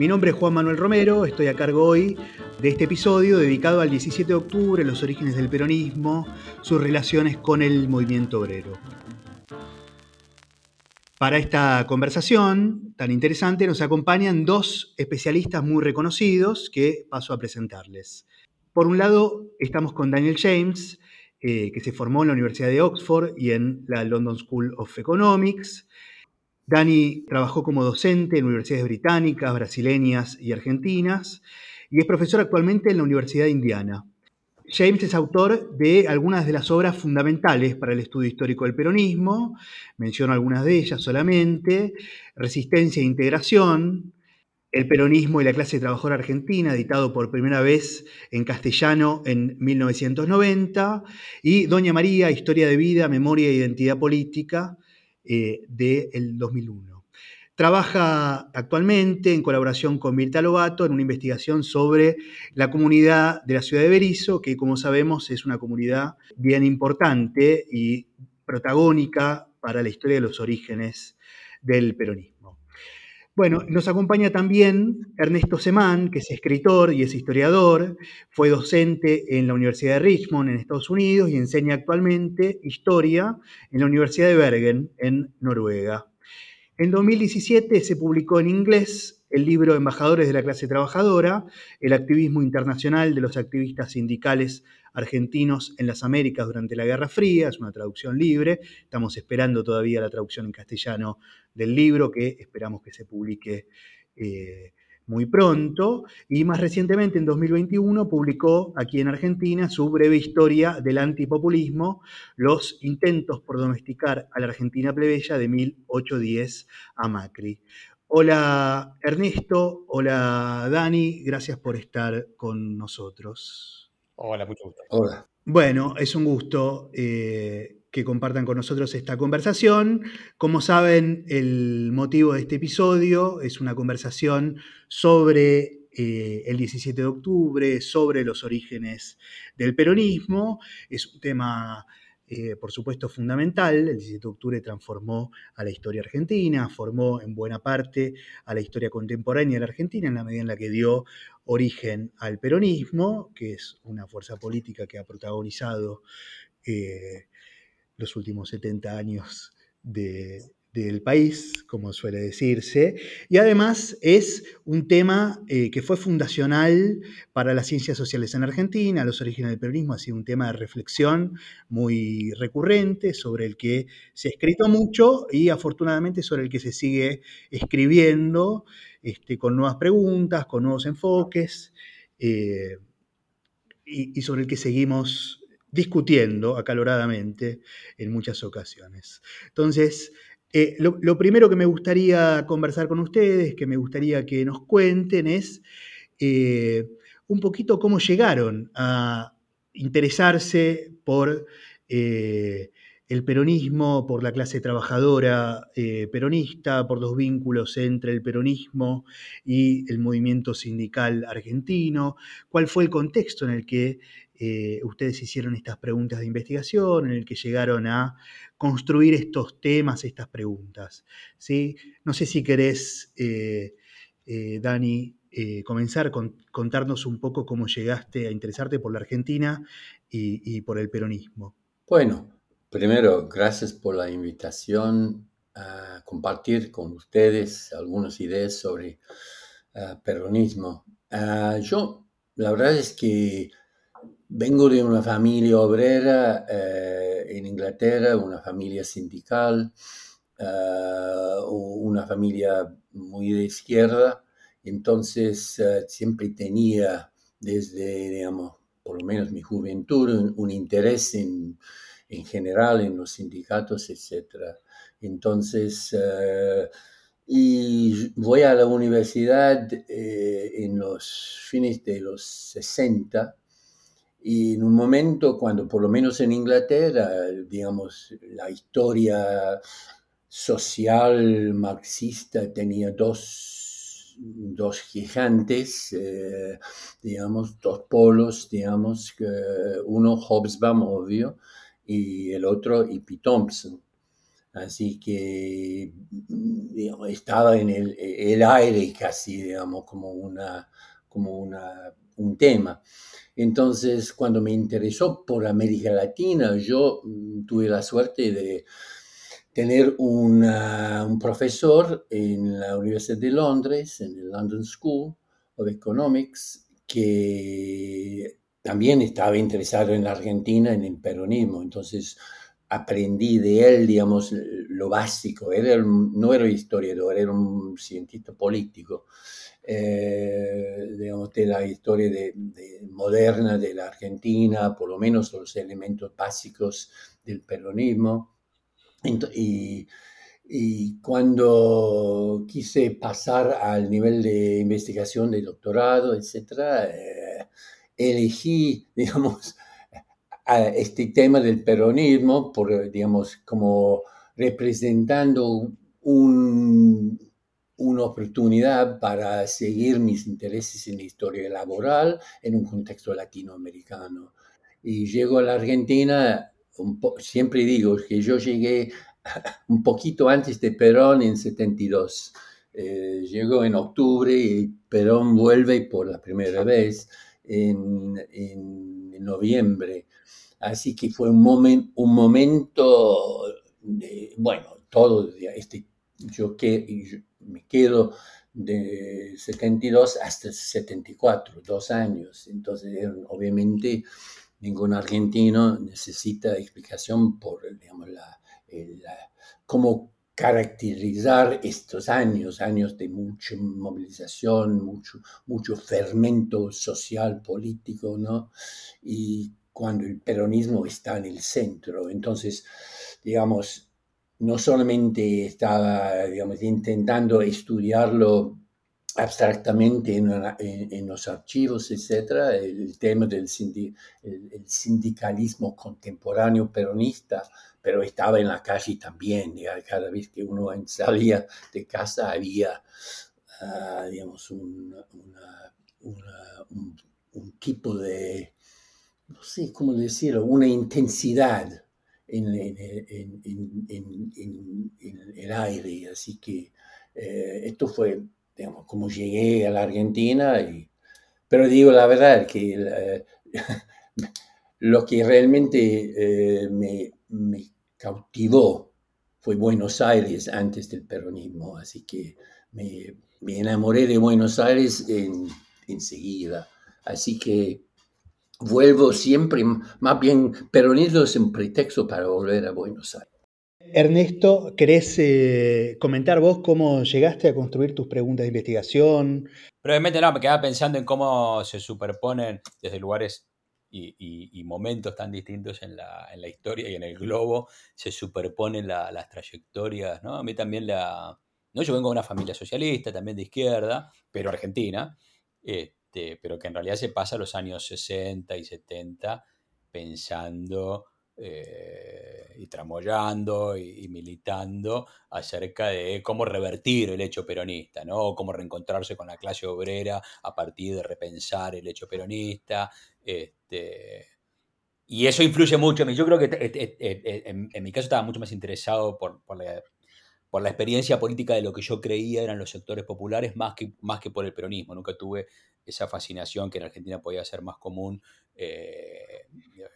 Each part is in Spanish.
Mi nombre es Juan Manuel Romero, estoy a cargo hoy de este episodio dedicado al 17 de octubre, los orígenes del peronismo, sus relaciones con el movimiento obrero. Para esta conversación tan interesante nos acompañan dos especialistas muy reconocidos que paso a presentarles. Por un lado, estamos con Daniel James, eh, que se formó en la Universidad de Oxford y en la London School of Economics. Dani trabajó como docente en universidades británicas, brasileñas y argentinas y es profesor actualmente en la Universidad de Indiana. James es autor de algunas de las obras fundamentales para el estudio histórico del peronismo, menciono algunas de ellas solamente, Resistencia e Integración, el peronismo y la clase trabajadora argentina, editado por primera vez en castellano en 1990, y Doña María, Historia de Vida, Memoria e Identidad Política, eh, del 2001. Trabaja actualmente en colaboración con Mirta Lobato en una investigación sobre la comunidad de la ciudad de Berizo, que como sabemos es una comunidad bien importante y protagónica para la historia de los orígenes del peronismo. Bueno, nos acompaña también Ernesto Semán, que es escritor y es historiador, fue docente en la Universidad de Richmond en Estados Unidos y enseña actualmente historia en la Universidad de Bergen en Noruega. En 2017 se publicó en inglés el libro Embajadores de la clase trabajadora, el activismo internacional de los activistas sindicales argentinos en las Américas durante la Guerra Fría, es una traducción libre, estamos esperando todavía la traducción en castellano del libro que esperamos que se publique eh, muy pronto, y más recientemente en 2021 publicó aquí en Argentina su breve historia del antipopulismo, los intentos por domesticar a la Argentina plebeya de 1810 a Macri. Hola Ernesto, hola Dani, gracias por estar con nosotros. Hola, mucho gusto. Hola. Bueno, es un gusto eh, que compartan con nosotros esta conversación. Como saben, el motivo de este episodio es una conversación sobre eh, el 17 de octubre, sobre los orígenes del peronismo. Es un tema eh, por supuesto, fundamental. El 17 de octubre transformó a la historia argentina, formó en buena parte a la historia contemporánea de la Argentina en la medida en la que dio origen al peronismo, que es una fuerza política que ha protagonizado eh, los últimos 70 años de, del país, como suele decirse, y además es un tema eh, que fue fundacional para las ciencias sociales en Argentina, los orígenes del peronismo ha sido un tema de reflexión muy recurrente, sobre el que se ha escrito mucho y afortunadamente sobre el que se sigue escribiendo este, con nuevas preguntas, con nuevos enfoques, eh, y, y sobre el que seguimos discutiendo acaloradamente en muchas ocasiones. Entonces, eh, lo, primero que me gustaría conversar con ustedes, que me gustaría que nos cuenten, es eh, un poquito cómo llegaron a interesarse por eh, el peronismo, por la clase trabajadora peronista, por los vínculos entre el peronismo y el movimiento sindical argentino, cuál fue el contexto en el que ustedes hicieron estas preguntas de investigación, en el que llegaron a construir estos temas, estas preguntas. ¿sí? No sé si querés, eh, eh, Dani, eh, comenzar con contarnos un poco cómo llegaste a interesarte por la Argentina y, por el peronismo. Bueno, primero, gracias por la invitación a compartir con ustedes algunas ideas sobre peronismo. Ah, yo, la verdad es que vengo de una familia obrera en Inglaterra, una familia sindical, eh, una familia muy de izquierda, entonces eh, siempre tenía desde, digamos, por lo menos mi juventud, un, interés en, en, general en los sindicatos, etc. Entonces, eh, y voy a la universidad eh, en los fines de los 60 y en un momento cuando por lo menos en Inglaterra, digamos, la historia social marxista tenía dos, dos gigantes, eh, digamos, dos polos, digamos, uno Hobsbawm, obvio, y el otro Hippie Thompson. Así que estaba en el, aire casi, digamos, como, una, como una, un tema. Entonces, cuando me interesó por América Latina, yo mm, tuve la suerte de tener un profesor en la Universidad de Londres, en el London School of Economics, que también estaba interesado en la Argentina, en el peronismo. Entonces, aprendí de él, digamos, lo básico. Él no era historiador, era un cientista político, eh, digamos, de la historia de, moderna de la Argentina, por lo menos los elementos básicos del peronismo. Y, cuando quise pasar al nivel de investigación de doctorado, etc., eh, elegí, digamos, este tema del peronismo, por, digamos, como representando una oportunidad para seguir mis intereses en la historia laboral en un contexto latinoamericano. Y llego a la Argentina, siempre digo que yo llegué un poquito antes de Perón en 72. Eh, llego en octubre y Perón vuelve por la primera vez en, en noviembre. Así que fue un, un momento, de, bueno, todo, este, yo, que, me quedo de 72 hasta 74, dos años. Entonces, obviamente, ningún argentino necesita explicación por, digamos, la, cómo caracterizar estos años, años de mucha movilización, mucho, mucho fermento social, político, ¿no? Y cuando el peronismo está en el centro. Entonces, digamos, no solamente estaba, digamos, intentando estudiarlo abstractamente en, los archivos, etcétera, el, tema del el, sindicalismo contemporáneo peronista, pero estaba en la calle también. Cada vez que uno salía de casa había, ah, digamos, un, un tipo de no sé cómo decirlo, una intensidad en, el aire. Así que eh, esto fue, digamos, como llegué a la Argentina. Y, pero digo la verdad, que eh, lo que realmente eh, me, cautivó fue Buenos Aires antes del peronismo. Así que me, enamoré de Buenos Aires enseguida. Así que vuelvo siempre, más bien peronismo es un pretexto para volver a Buenos Aires. Ernesto, ¿querés eh, comentar vos cómo llegaste a construir tus preguntas de investigación? Brevemente, no, me quedaba pensando en cómo se superponen desde lugares y, momentos tan distintos en la, historia y en el globo, se superponen las trayectorias, ¿no? A mí también la... No, yo vengo de una familia socialista, también de izquierda, pero argentina. Este, pero que en realidad se pasa los años 60 y 70 pensando eh, y tramoyando y, militando acerca de cómo revertir el hecho peronista, ¿no? Cómo reencontrarse con la clase obrera a partir de repensar el hecho peronista. Este, y eso influye mucho. Yo creo que en, mi caso estaba mucho más interesado por, por la por la experiencia política de lo que yo creía eran los sectores populares más que, más que por el peronismo. Nunca tuve esa fascinación que en Argentina podía ser más común eh,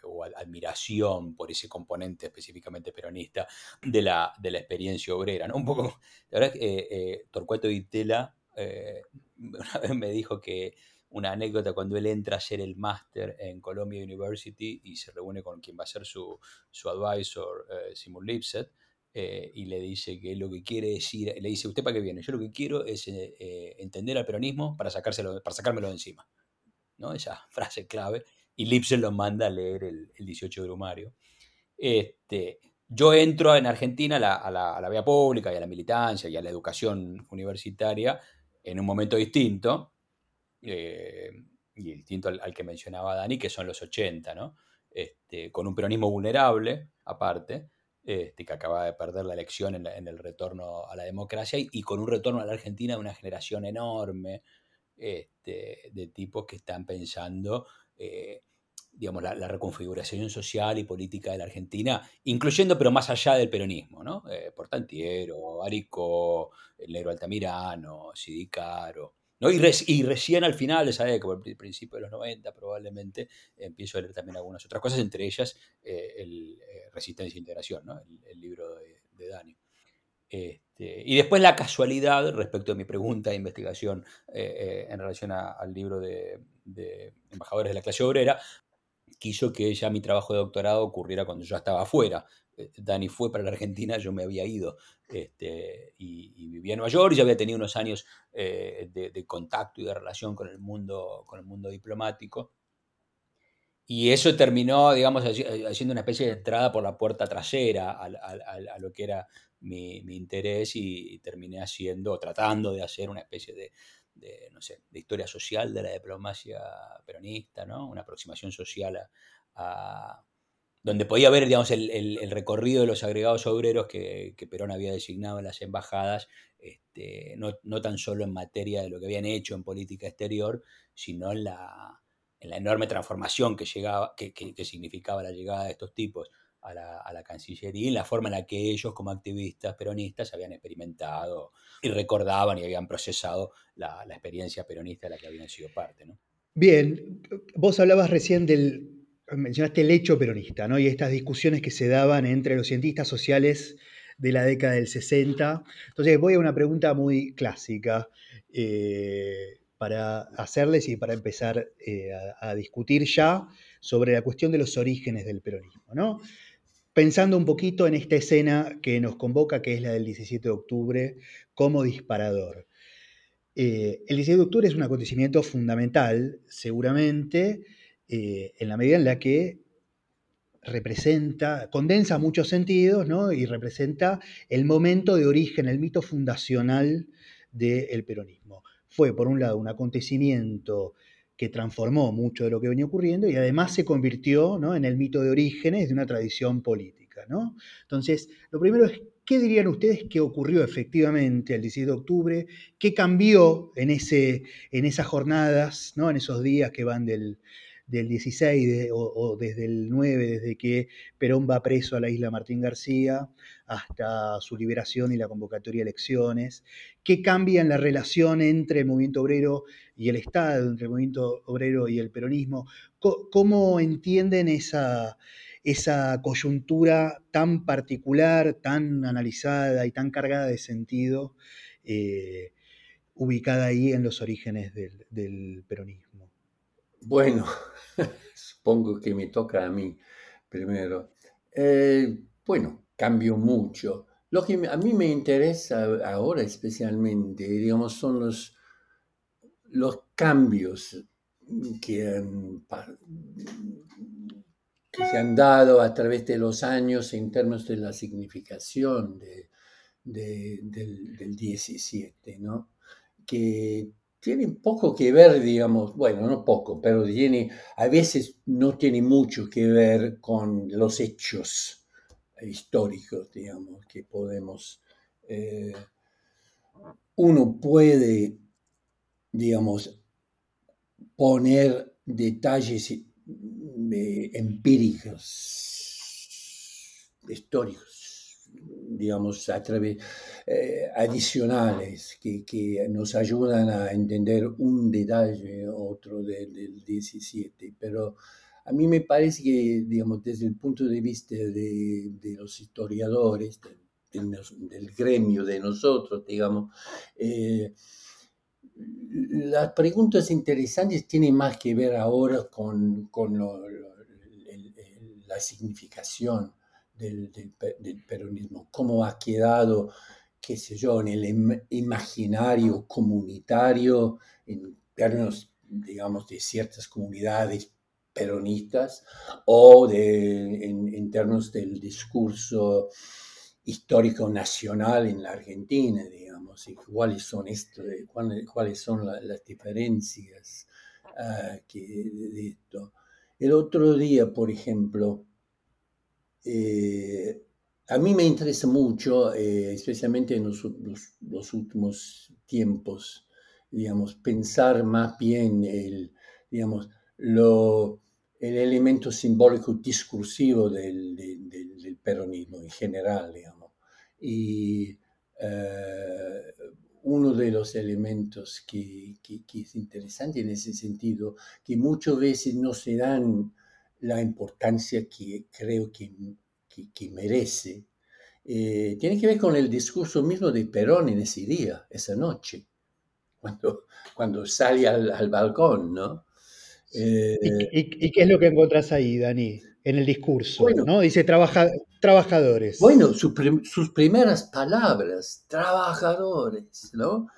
o admiración por ese componente específicamente peronista de la, de la experiencia obrera. ¿no? Un poco, la verdad que eh, eh, Torcuato Vitela una vez me dijo que una anécdota cuando él entra a hacer el máster en Columbia University y se reúne con quien va a ser su, su advisor, Simon Lipset, eh, y le dice que lo que quiere decir, le dice, ¿usted para qué viene? Yo lo que quiero es eh, eh, entender al peronismo para, sacárselo, para sacármelo de encima. ¿no? Esa frase clave. Y Lipsen lo manda a leer el, el 18 Brumario. Este, yo entro en Argentina a la, vía pública y a la militancia y a la educación universitaria en un momento distinto, eh, y distinto al, que mencionaba Dani, que son los 80, ¿no? Este, con un peronismo vulnerable, aparte, este, que acaba de perder la elección en, el retorno a la democracia, y, con un retorno a la Argentina de una generación enorme este, de tipos que están pensando eh, digamos, la, reconfiguración social y política de la Argentina, incluyendo, pero más allá del peronismo, ¿no? Eh, Portantiero, Arico, el negro Altamirano, Sidicaro. Y, recién al final de esa década, el principio de los 90 probablemente, empiezo a leer también algunas otras cosas, entre ellas eh, el eh, Resistencia e Integración, ¿no? el, libro de, Dani. Este, y después la casualidad, respecto a mi pregunta de investigación en relación al libro de, de, Embajadores de la Clase Obrera, quiso que ya mi trabajo de doctorado ocurriera cuando yo estaba afuera. Eh, Dani fue para la Argentina, yo me había ido este, y, vivía en Nueva York, ya había tenido unos años eh, de, contacto y de relación con el mundo, con el mundo diplomático. Y eso terminó, digamos, haciendo una especie de entrada por la puerta trasera a, lo que era mi, interés y, y, terminé haciendo, tratando de hacer una especie de, de, no sé, de historia social de la diplomacia peronista, ¿no? Una aproximación social a, donde podía ver, digamos, el, recorrido de los agregados obreros que, Perón había designado en las embajadas, este, no, tan solo en materia de lo que habían hecho en política exterior, sino en la, en la enorme transformación que, llegaba, que, significaba la llegada de estos tipos a la, Cancillería y la forma en la que ellos como activistas peronistas habían experimentado y recordaban y habían procesado la, experiencia peronista de la que habían sido parte. ¿no? Bien, vos hablabas recién del, mencionaste el hecho peronista, ¿no? Y estas discusiones que se daban entre los cientistas sociales de la década del 60. Entonces voy a una pregunta muy clásica eh, para hacerles y para empezar eh, a, discutir ya sobre la cuestión de los orígenes del peronismo, ¿no? pensando un poquito en esta escena que nos convoca, que es la del 17 de octubre, como disparador. Eh, el 17 de octubre es un acontecimiento fundamental, seguramente, eh, en la medida en la que representa, condensa muchos sentidos, ¿no? Y representa el momento de origen, el mito fundacional del peronismo. Fue, por un lado, un acontecimiento que transformó mucho de lo que venía ocurriendo y además se convirtió ¿no? en el mito de orígenes de una tradición política. ¿no? Entonces, lo primero es, ¿qué dirían ustedes que ocurrió efectivamente el 17 de octubre? ¿Qué cambió en, ese, en esas jornadas, ¿no? en esos días que van del, del 16 o, desde el 9, desde que Perón va preso a la isla Martín García, hasta su liberación y la convocatoria de elecciones, qué cambia en la relación entre el movimiento obrero y el Estado, entre el movimiento obrero y el peronismo, cómo entienden esa, esa coyuntura tan particular, tan analizada y tan cargada de sentido, eh, ubicada ahí en los orígenes del peronismo. Bueno, supongo que me toca a mí primero. Eh, bueno, cambio mucho. Lo que a mí me interesa ahora especialmente, digamos, son los, los cambios que, se han dado a través de los años en términos de la significación del, del 17, ¿no? que tiene poco que ver, digamos, bueno, no poco, pero tiene, a veces no tiene mucho que ver con los hechos históricos, digamos, que podemos, eh, uno puede, digamos, poner detalles eh, empíricos, históricos digamos, a través, eh, adicionales que, que, nos ayudan a entender un detalle otro del 17. Pero a mí me parece que, digamos, desde el punto de vista de, de los historiadores, del gremio de nosotros, digamos, eh, las preguntas interesantes tienen más que ver ahora con, con la significación del, peronismo, cómo ha quedado, qué sé yo, en el imaginario comunitario, en términos, digamos, de ciertas comunidades peronistas o de, en, términos del discurso histórico nacional en la Argentina, digamos, y cuáles son, esto, cuáles, son las diferencias ah, que, de esto. El otro día, por ejemplo, eh, a mí me interesa mucho, eh, especialmente en los, últimos tiempos, digamos, pensar más bien el, digamos, lo, el elemento simbólico discursivo del, peronismo en general. Y eh, uno de los elementos que, que, es interesante en ese sentido, que muchas veces no se dan la importancia que creo que, que merece, eh, tiene que ver con el discurso mismo de Perón en ese día, esa noche, cuando, cuando sale al, al balcón, ¿no? Eh, ¿Y, qué es lo que encontrás ahí, Dani, en el discurso? ¿no? Dice trabajadores. Bueno, sus primeras palabras, trabajadores, ¿no?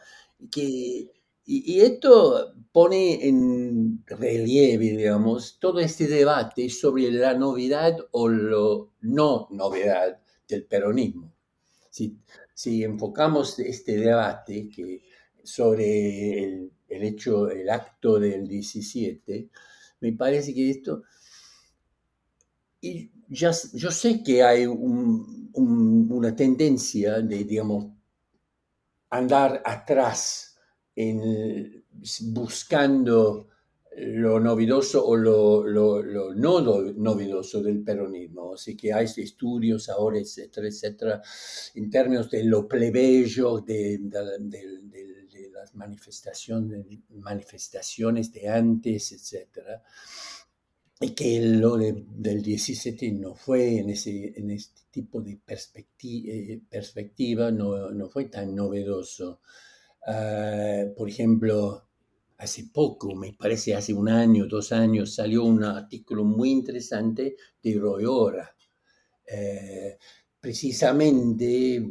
Que, y, esto pone en relieve, digamos, todo este debate sobre la novedad o lo no novedad del peronismo. Si, si enfocamos este debate que sobre el el hecho, el acto del 17, me parece que esto... Y ya, yo sé que hay una tendencia de, digamos, andar atrás buscando lo novedoso o lo, lo, no novedoso del peronismo. Así que hay estudios ahora, etcétera, etcétera, en términos de lo plebeyo, de, las manifestaciones, manifestaciones de antes, etc. Y que lo del 17 no fue en, ese, en este tipo de eh, perspectiva, no, no, fue tan novedoso. Ah, por ejemplo, hace poco, me parece hace un año, dos años, salió un artículo muy interesante de Roy Ora, eh, precisamente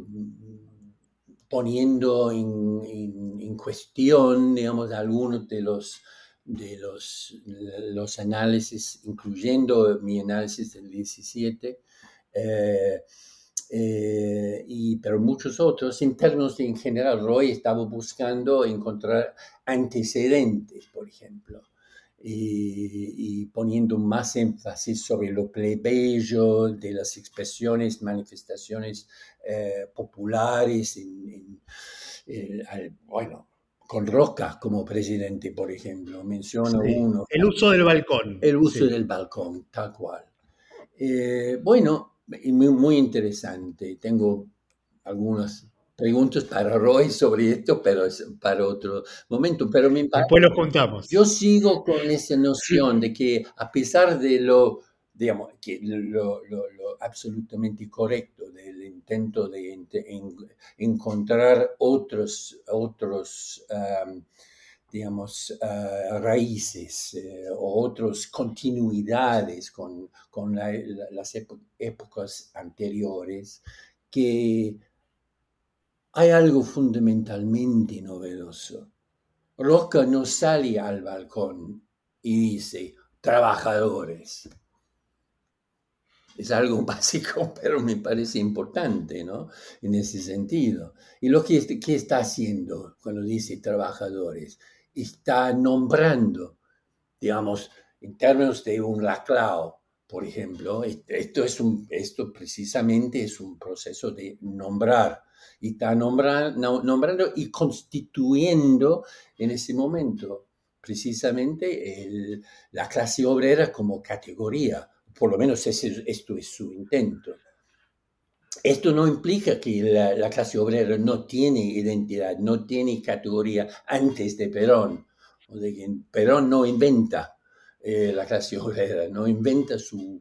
poniendo en, cuestión, digamos, algunos de los, de los, los análisis, incluyendo mi análisis del 17, eh, eh, y, pero muchos otros internos en general. Roy estaba buscando encontrar antecedentes, por ejemplo, y, poniendo más énfasis sobre lo plebeyo de las expresiones, manifestaciones eh, populares, en, bueno, con Roca como presidente, por ejemplo, menciono uno. El uso del balcón. El uso del balcón, tal cual. Eh, bueno, muy, muy interesante. Tengo algunas preguntas para Roy sobre esto, pero es para otro momento. Pero me Después lo contamos. Yo sigo con esa noción de que a pesar de lo, digamos, que lo, absolutamente correcto del intento de, encontrar otros, otros digamos, ah, raíces eh, o otras continuidades con, con las épocas anteriores, que hay algo fundamentalmente novedoso. Roca no sale al balcón y dice, trabajadores. Es algo básico, pero me parece importante, ¿no? En ese sentido. Y lo que, está haciendo cuando dice trabajadores, está nombrando, digamos, en términos de un laclao, por ejemplo, esto, es un, esto precisamente es un proceso de nombrar y está nombrando, nombrando y constituyendo en ese momento precisamente la clase obrera como categoría, por lo menos esto es su intento. Esto no implica que la, clase obrera no tiene identidad, no tiene categoría antes de Perón, o Perón no inventa eh, la clase obrera, no inventa su,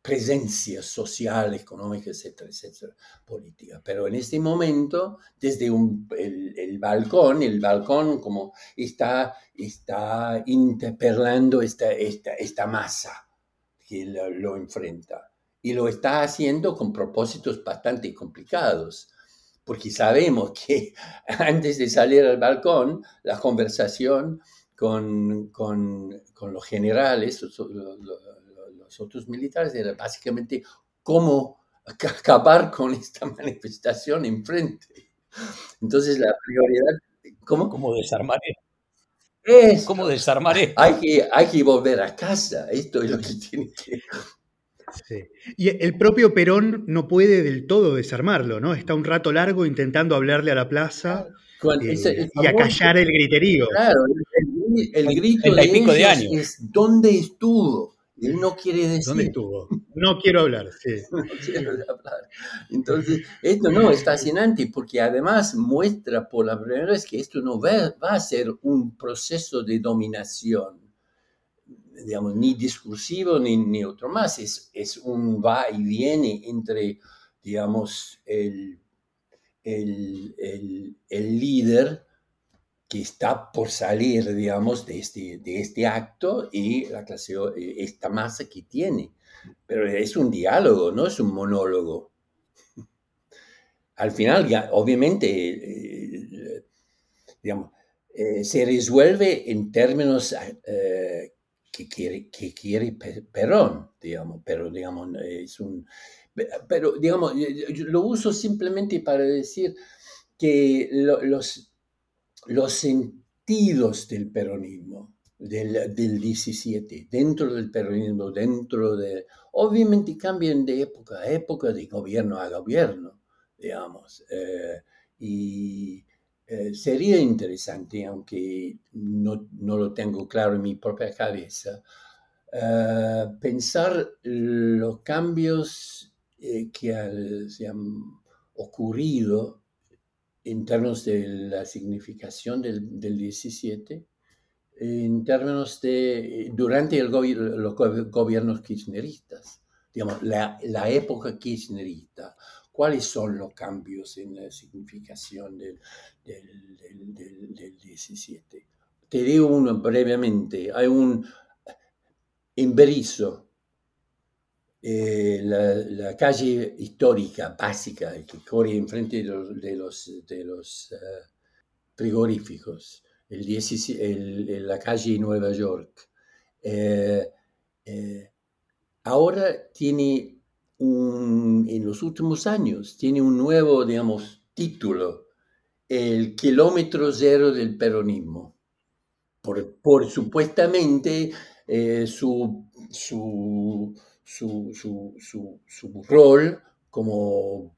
presencia social, económica, etcétera, etcétera, política. Pero en este momento, desde el, balcón, el balcón como está, está interpelando esta masa que lo, enfrenta. Y lo está haciendo con propósitos bastante complicados, porque sabemos que antes de salir al balcón, la conversación con, con, con los generales, los, los- otros militares, era básicamente cómo acabar con esta manifestación enfrente. Entonces la prioridad, ¿cómo? ¿Cómo desarmar? Es, ¿Cómo desarmar esto? hay, que, hay que volver a casa, esto es lo que tiene que... Sí. Y el propio Perón no puede del todo desarmarlo, ¿no? Está un rato largo intentando hablarle a la plaza Con eh, ese- el y acallar el griterío. Claro, el, el En- grito de de años. es ¿dónde estuvo? Él no quiere decir. ¿Dónde estuvo? No quiero hablar, sí. no quiero hablar. Entonces, esto no es fascinante porque además muestra por la primera vez que esto no va, va a ser un proceso de dominación, digamos, ni discursivo ni, ni otro más. Es, es un va y viene entre, digamos, el, el, el- el líder que está por salir, digamos, de este, de este acto y la clase, esta masa que tiene. Pero es un diálogo, no es un monólogo. Al final, obviamente, eh, digamos, eh, se resuelve en términos eh, que quiere, que quiere Pe- Perón, digamos, pero digamos, es un... Pero, digamos, lo uso simplemente para decir que lo- los, los sentidos del peronismo, del, del 17, dentro del peronismo, dentro de... Obviamente cambian de época a época, de gobierno a gobierno, digamos. eh, y eh, sería interesante, aunque no, no lo tengo claro en mi propia cabeza, eh, pensar los cambios eh, que al- se han ocurrido en términos de la significación del, del 17, en términos de, durante el gobi- los go- gobiernos kirchneristas, digamos, la, la época kirchnerista, ¿cuáles son los cambios en la significación del, del, del- del- del 17? Te digo uno brevemente, hay un, en Berisso, eh, la, calle histórica básica que corre enfrente de los, de los, eh, frigoríficos, el 17 el- la calle Nueva York, eh, ahora tiene un, en los últimos años, tiene un nuevo, digamos, título, el kilómetro cero del peronismo, por, por supuestamente eh, su, rol como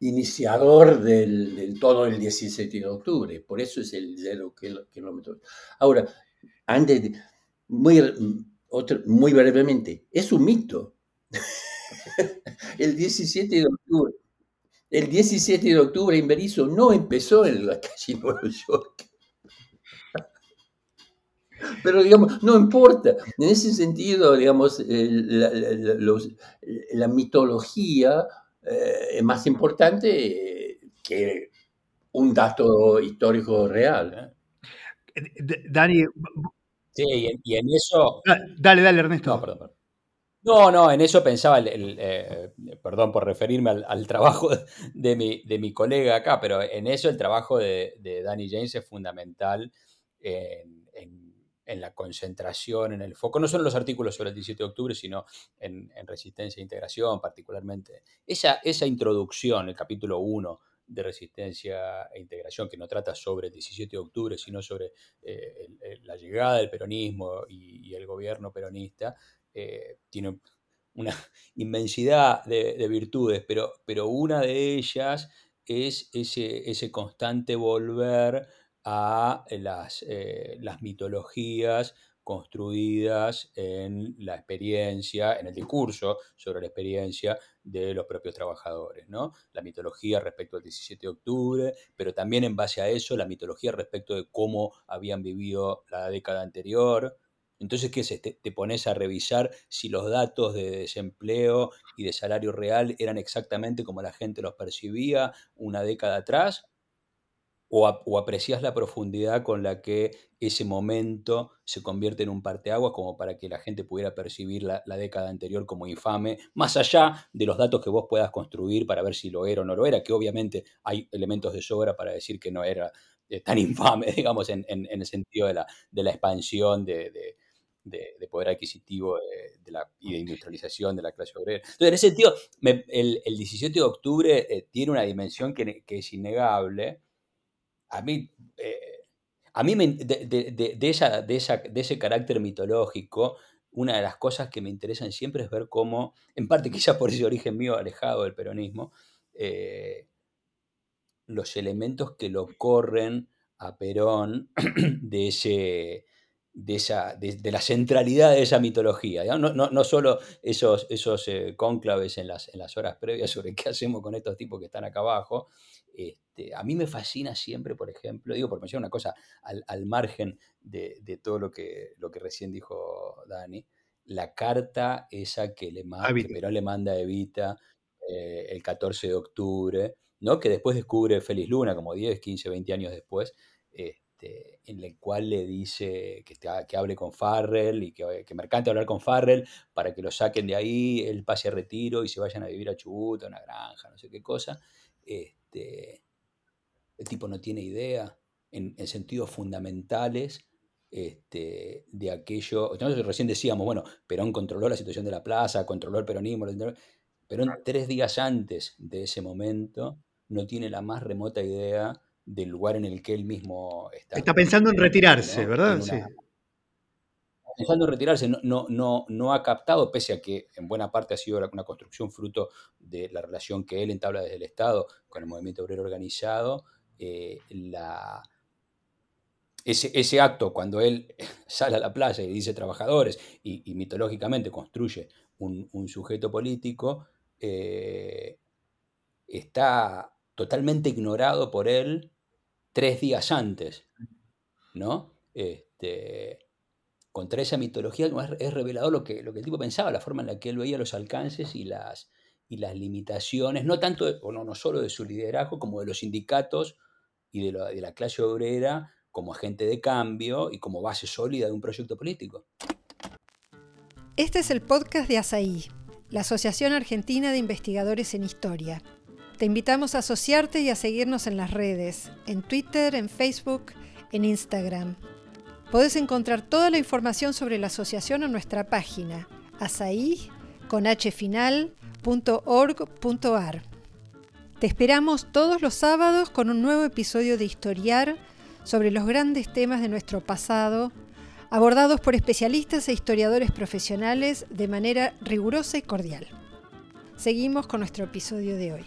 iniciador del, del todo el 17 de octubre. Por eso es el cero kil- kilómetros. Ahora, antes muy, muy brevemente, es un mito. el 17 de octubre. El 17 de octubre en Berisso no empezó en la calle Nueva York. Pero, digamos, no importa. En ese sentido, digamos, la, la- los- la mitología eh, es más importante eh, que un dato histórico real. ¿eh? Dani, Sí, y en, y en eso. ah, dale, dale, Ernesto. No, perdón, perdón. No, no, en eso pensaba, el, eh, perdón por referirme al, trabajo de mi, de mi colega acá, pero en eso el trabajo de, de Danny James es fundamental en, en- la concentración, en el foco, no solo en los artículos sobre el 17 de octubre, sino en, en resistencia e integración particularmente. Esa, esa introducción, el capítulo 1 de resistencia e integración, que no trata sobre el 17 de octubre, sino sobre eh, la llegada del peronismo y el gobierno peronista, eh, tiene una inmensidad de, de virtudes, pero, pero una de ellas es ese, ese constante volver a las, eh, las mitologías construidas en la experiencia, en el discurso sobre la experiencia de los propios trabajadores, ¿no? La mitología respecto al 17 de octubre, pero también en base a eso la mitología respecto de cómo habían vivido la década anterior, entonces, ¿qué es? Te, pones a revisar si los datos de desempleo y de salario real eran exactamente como la gente los percibía una década atrás, o, o aprecias la profundidad con la que ese momento se convierte en un parteaguas como para que la gente pudiera percibir la, la década anterior como infame, más allá de los datos que vos puedas construir para ver si lo era o no lo era, que obviamente hay elementos de sobra para decir que no era tan infame, digamos, en, el sentido de la, de la expansión de, poder adquisitivo de, la, y de industrialización de la clase obrera. Entonces, en ese sentido, el, 17 de octubre eh, tiene una dimensión que, es innegable. A mí, eh, a mí de, esa, de, esa, de ese carácter mitológico, una de las cosas que me interesan siempre es ver cómo, en parte quizás por ese origen mío alejado del peronismo, eh, los elementos que lo corren a Perón de, ese, de, esa, de, la centralidad de esa mitología. No, no, no solo esos, esos eh, cónclaves en las, en las horas previas sobre qué hacemos con estos tipos que están acá abajo. Este, a mí me fascina siempre, por ejemplo, digo por mencionar una cosa al, al margen de, de, todo lo que, lo que recién dijo Dani, la carta esa que, le que Perón le manda a Evita eh, el 14 de octubre, ¿no? que después descubre Feliz Luna, como 10, 15, 20 años después, este, en el cual le dice que, que hable con Farrell y que, que Mercante hablar con Farrell para que lo saquen de ahí, él pase a retiro y se vayan a vivir a Chubut, a una granja, no sé qué cosa. Este, el tipo no tiene idea en, sentidos fundamentales este, de aquello. Entonces, recién decíamos, bueno, Perón controló la situación de la plaza, controló el peronismo, Perón tres días antes de ese momento no tiene la más remota idea del lugar en el que él mismo está. Está pensando en retirarse, ¿verdad? sí. Pensando en retirarse, no, no, no, ha captado, pese a que en buena parte ha sido una construcción fruto de la relación que él entabla desde el Estado con el movimiento obrero organizado, eh, la, ese, ese, acto cuando él sale a la playa y dice trabajadores y, mitológicamente construye un, sujeto político, eh, está totalmente ignorado por él tres días antes, ¿no? Este, contra esa mitología es revelador lo que, lo que el tipo pensaba, la forma en la que él veía los alcances y las, y las limitaciones, no tanto, o no, no solo de su liderazgo, como de los sindicatos y de, de la clase obrera como agente de cambio y como base sólida de un proyecto político. Este es el podcast de ASAI, la Asociación Argentina de Investigadores en Historia. Te invitamos a asociarte y a seguirnos en las redes, en Twitter, en Facebook, en Instagram. Podés encontrar toda la información sobre la asociación en nuestra página asai.org.ar. Te esperamos todos los sábados con un nuevo episodio de Historiar sobre los grandes temas de nuestro pasado, abordados por especialistas e historiadores profesionales de manera rigurosa y cordial. Seguimos con nuestro episodio de hoy.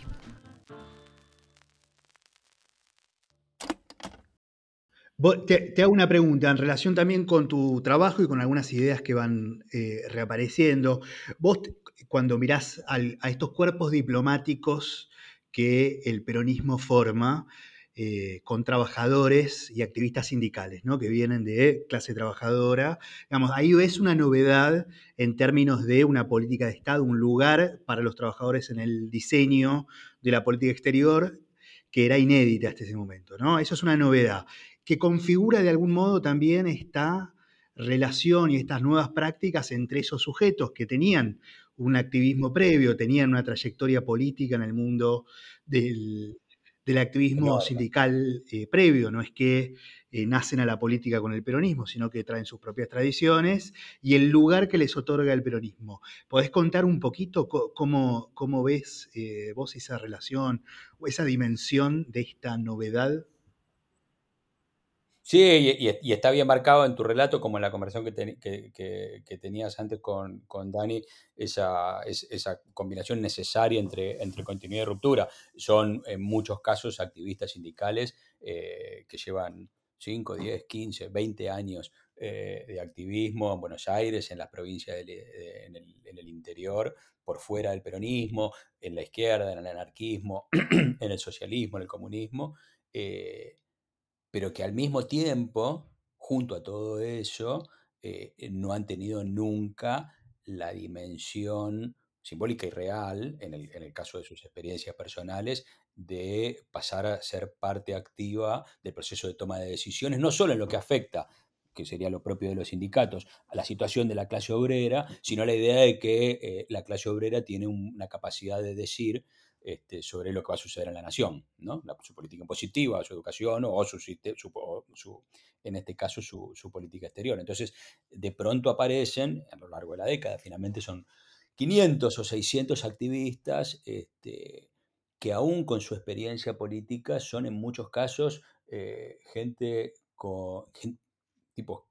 Te, hago una pregunta en relación también con tu trabajo y con algunas ideas que van eh, reapareciendo. Vos, cuando mirás a estos cuerpos diplomáticos que el peronismo forma, eh, con trabajadores y activistas sindicales, que vienen de clase trabajadora. Digamos, ahí ves una novedad en términos de una política de Estado, un lugar para los trabajadores en el diseño de la política exterior que era inédita hasta ese momento. ¿no? Eso es una novedad que configura de algún modo también esta relación y estas nuevas prácticas entre esos sujetos que tenían un activismo previo, tenían una trayectoria política en el mundo del, activismo sindical eh, previo. No es que eh, nacen a la política con el peronismo, sino que traen sus propias tradiciones y el lugar que les otorga el peronismo. ¿Podés contar un poquito cómo, cómo ves eh, vos esa relación o esa dimensión de esta novedad Sí, y, está bien marcado en tu relato, como en la conversación que, tenías antes con, Dani, esa, esa, combinación necesaria entre, continuidad y ruptura. Son en muchos casos activistas sindicales eh, que llevan 5, 10, 15, 20 años eh, de activismo en Buenos Aires, en las provincias, en, el, interior, por fuera del peronismo, en la izquierda, en el anarquismo, en el socialismo, en el comunismo. Eh, pero que al mismo tiempo, junto a todo eso, eh, eh, no han tenido nunca la dimensión simbólica y real, en el, caso de sus experiencias personales, de pasar a ser parte activa del proceso de toma de decisiones, no solo en lo que afecta que sería lo propio de los sindicatos, a la situación de la clase obrera, sino la idea de que eh, la clase obrera tiene una capacidad de decir este, sobre lo que va a suceder en la nación, ¿no? su política impositiva, su educación o su, su, en este caso su, política exterior. Entonces, de pronto aparecen, a lo largo de la década, finalmente son 500 o 600 activistas este, que aún con su experiencia política son en muchos casos eh, gente tipos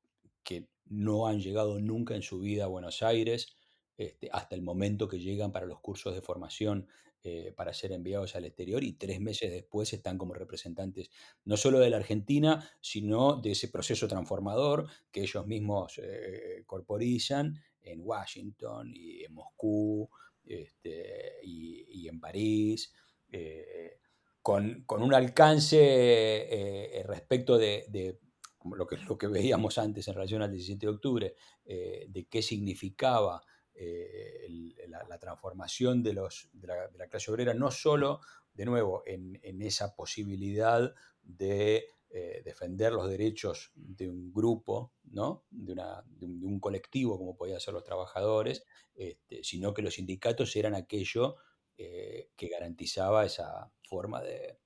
que no han llegado nunca en su vida a Buenos Aires, este, hasta el momento que llegan para los cursos de formación eh, para ser enviados al exterior y tres meses después están como representantes no solo de la Argentina, sino de ese proceso transformador que ellos mismos eh, corporizan en Washington y en Moscú este, y, en París. Eh, con, un alcance respecto de, lo, que, lo que veíamos antes en relación al 17 de octubre, de qué significaba eh, la, transformación de, los, de, la, clase obrera, no solo, de nuevo, en, esa posibilidad de eh, defender los derechos de un grupo, ¿no? de, un, colectivo como podían ser los trabajadores, este, sino que los sindicatos eran aquello eh, que garantizaba esa forma de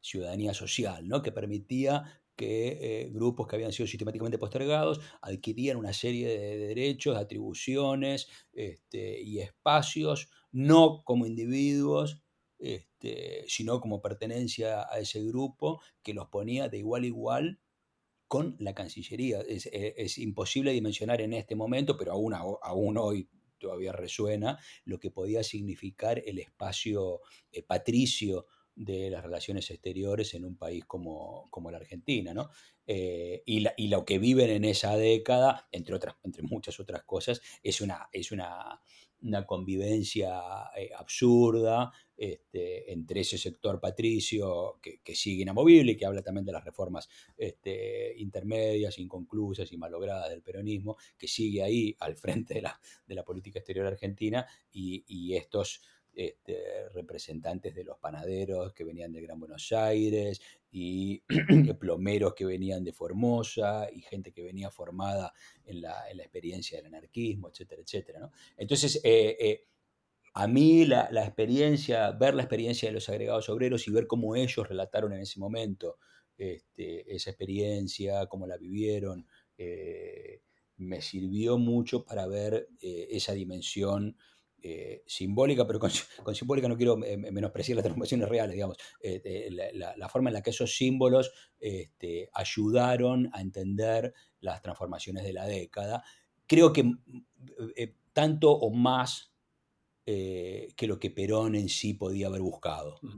ciudadanía social, ¿no? que permitía que eh, grupos que habían sido sistemáticamente postergados adquirían una serie de derechos, atribuciones este, y espacios, no como individuos, este, sino como pertenencia a ese grupo que los ponía de igual a igual con la Cancillería. Es, e, imposible dimensionar en este momento, pero aún, aún hoy todavía resuena lo que podía significar el espacio eh, patricio de las relaciones exteriores en un país como, como la Argentina, ¿no? Eh, y, y, lo que viven en esa década, entre, otras, entre muchas otras cosas, es una, es una, una convivencia eh, absurda este, entre ese sector patricio que, que, sigue inamovible y que habla también de las reformas este, intermedias, inconclusas y malogradas del peronismo, que sigue ahí al frente de la, de la política exterior argentina y, y estos este, representantes de los panaderos que venían del Gran Buenos Aires y plomeros que venían de Formosa y gente que venía formada en la, experiencia del anarquismo, etcétera, etcétera. Entonces, eh, eh, a mí la, experiencia, ver la experiencia de los agregados obreros y ver cómo ellos relataron en ese momento este, esa experiencia, cómo la vivieron, eh, me sirvió mucho para ver esa dimensión eh, simbólica, pero con, simbólica no quiero eh, menospreciar las transformaciones reales, digamos, eh, la, forma en la que esos símbolos este, ayudaron a entender las transformaciones de la década. Creo que tanto o más que lo que Perón en sí podía haber buscado, mm.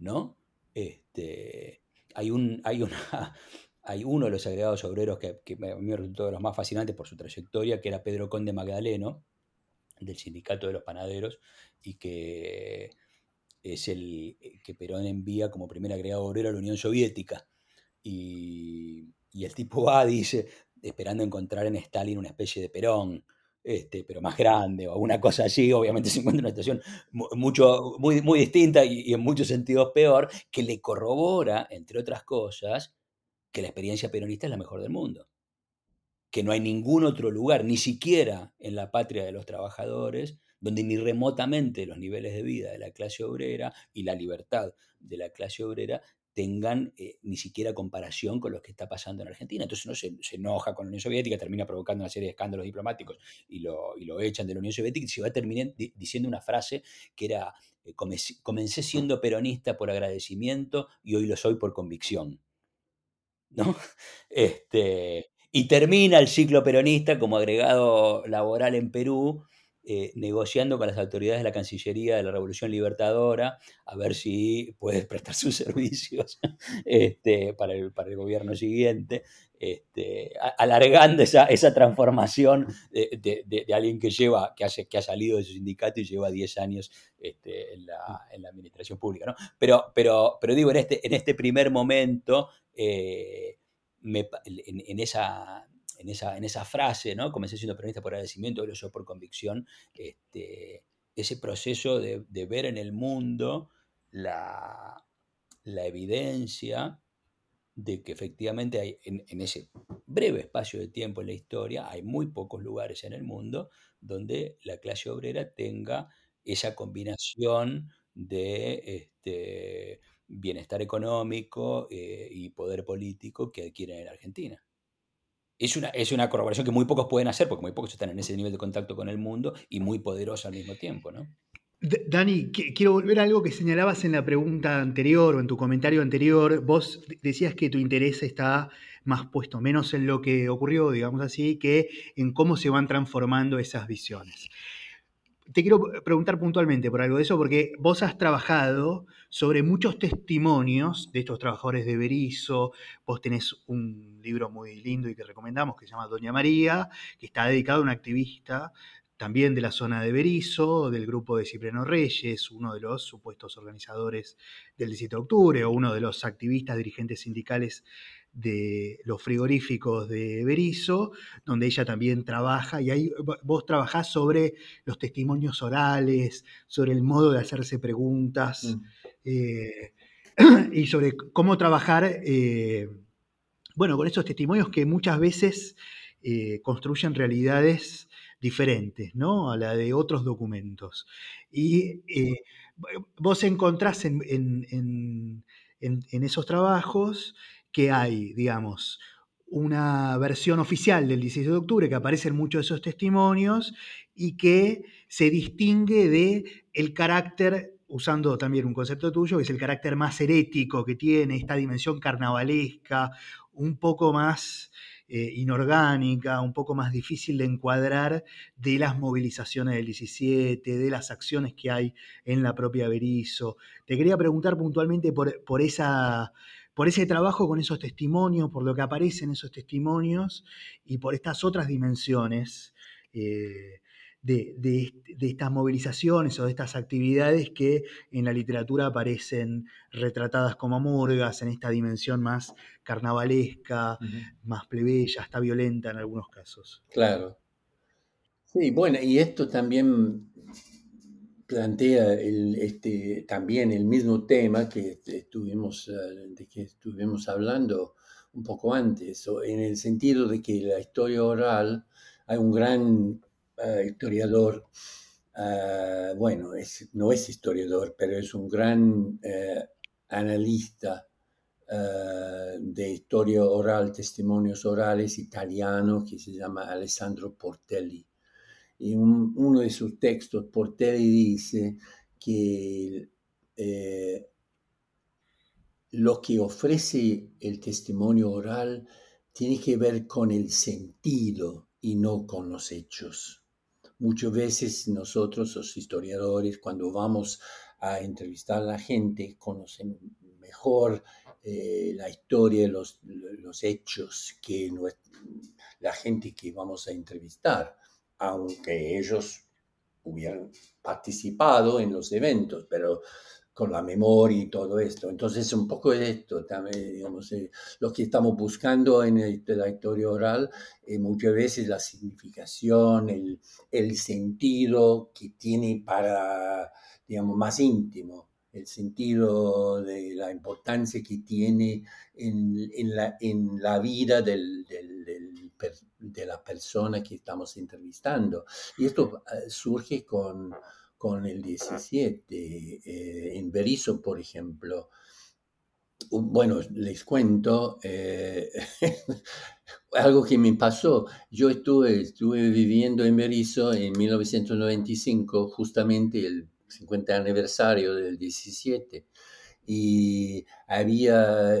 ¿no? Este, hay, un, hay, una, hay uno de los agregados obreros que, que a mí me resultó de los más fascinantes por su trayectoria, que era Pedro Conde Magdaleno, del sindicato de los panaderos y que es el que Perón envía como primer agregado obrero a la Unión Soviética. Y, el tipo va, dice, esperando encontrar en Stalin una especie de Perón, este, pero más grande o alguna cosa así, obviamente se encuentra en una situación mucho, muy, muy distinta y, y en muchos sentidos peor, que le corrobora, entre otras cosas, que la experiencia peronista es la mejor del mundo que no hay ningún otro lugar, ni siquiera en la patria de los trabajadores, donde ni remotamente los niveles de vida de la clase obrera y la libertad de la clase obrera tengan eh, ni siquiera comparación con lo que está pasando en Argentina. Entonces uno se, enoja con la Unión Soviética, termina provocando una serie de escándalos diplomáticos y lo, lo echan de la Unión Soviética y se va a terminar diciendo una frase que era, eh, comencé siendo peronista por agradecimiento y hoy lo soy por convicción. ¿No? Este, y termina el ciclo peronista como agregado laboral en Perú, eh, negociando con las autoridades de la Cancillería de la Revolución Libertadora a ver si puede prestar sus servicios este, para, el, para, el, gobierno siguiente, este, alargando esa, esa transformación de, de, alguien que, lleva, que, hace, que ha salido de su sindicato y lleva 10 años este, en, la, en, la, administración pública. ¿no? Pero, pero, pero digo, en este, en este primer momento... Eh, en, esa, en, esa, en esa frase, ¿no? Comencé siendo peronista por agradecimiento, lo soy por convicción, este, ese proceso de, ver en el mundo la, evidencia de que efectivamente hay en, ese breve espacio de tiempo en la historia, hay muy pocos lugares en el mundo donde la clase obrera tenga esa combinación de este, bienestar económico eh, y poder político que adquieren en Argentina. Es una, es una que muy pocos pueden hacer, porque muy pocos están en ese nivel de contacto con el mundo y muy poderosa al mismo tiempo, ¿no? Dani, quiero volver a algo que señalabas en la pregunta anterior o en tu comentario anterior. Vos decías que tu interés está más puesto, menos en lo que ocurrió, digamos así, que en cómo se van transformando esas visiones. Te quiero preguntar puntualmente por algo de eso, porque vos has trabajado sobre muchos testimonios de estos trabajadores de Berizo. Vos tenés un libro muy lindo y que recomendamos que se llama Doña María, que está dedicado a una activista también de la zona de Berizo, del grupo de Cipriano Reyes, uno de los supuestos organizadores del 17 de octubre o uno de los activistas dirigentes sindicales de los frigoríficos de Berizo, donde ella también trabaja, y ahí vos trabajás sobre los testimonios orales, sobre el modo de hacerse preguntas, mm. eh, y sobre cómo trabajar, eh, bueno, con esos testimonios que muchas veces eh, construyen realidades diferentes, ¿no? A la de otros documentos. Y vos encontrás en, esos trabajos que hay, digamos, una versión oficial del 16 de octubre que aparecen muchos de esos testimonios y que se distingue de el carácter usando también un concepto tuyo, que es el carácter más herético que tiene, esta dimensión carnavalesca, un poco más eh, inorgánica, un poco más difícil de encuadrar de las movilizaciones del 17, de las acciones que hay en la propia Berizo. Te quería preguntar puntualmente por, esa, por ese trabajo con esos testimonios, por lo que aparece en esos testimonios y por estas otras dimensiones. Eh, de, estas movilizaciones o de estas actividades que en la literatura aparecen retratadas como murgas, en esta dimensión más carnavalesca, más plebeya, hasta violenta en algunos casos. Claro. Sí, bueno, y esto también plantea este, también el mismo tema que estuvimos, eh, de que estuvimos hablando un poco antes, en el sentido de que la historia oral hay un gran eh, historiador, eh, bueno, no es historiador, pero es un gran analista de historia oral, testimonios orales italiano que se llama Alessandro Portelli. Y uno de sus textos, Portelli dice que lo que ofrece el testimonio oral tiene que ver con el sentido y no con los hechos. Muchas veces nosotros, los historiadores, cuando vamos a entrevistar a la gente, conocen mejor eh, la historia, los, los hechos que la gente que vamos a entrevistar, aunque ellos hubieran participado en los eventos, pero con la memoria y todo esto. Entonces, un poco de esto también, digamos, eh, lo que estamos buscando en el, la historia oral, eh, muchas veces la significación, el, el, sentido que tiene para, digamos, más íntimo, el sentido de la importancia que tiene en, en, la, en la, vida del, del, de la persona que estamos entrevistando. Y esto eh, surge con con el 17. Eh, en Berizo, por ejemplo, bueno, les cuento eh, algo que me pasó. Yo estuve, estuve viviendo en Berizo en 1995, justamente el 50 aniversario del 17. Y había,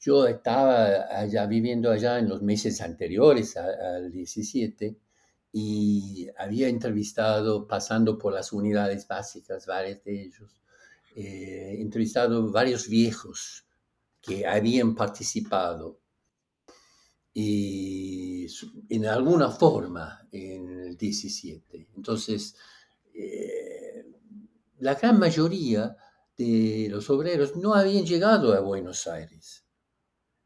yo estaba allá viviendo allá en los meses anteriores al 17 y había entrevistado, pasando por las unidades básicas, varios de ellos, eh, entrevistado varios viejos que habían participado y en alguna forma en el 17. Entonces, eh, la gran mayoría de los obreros no habían llegado a Buenos Aires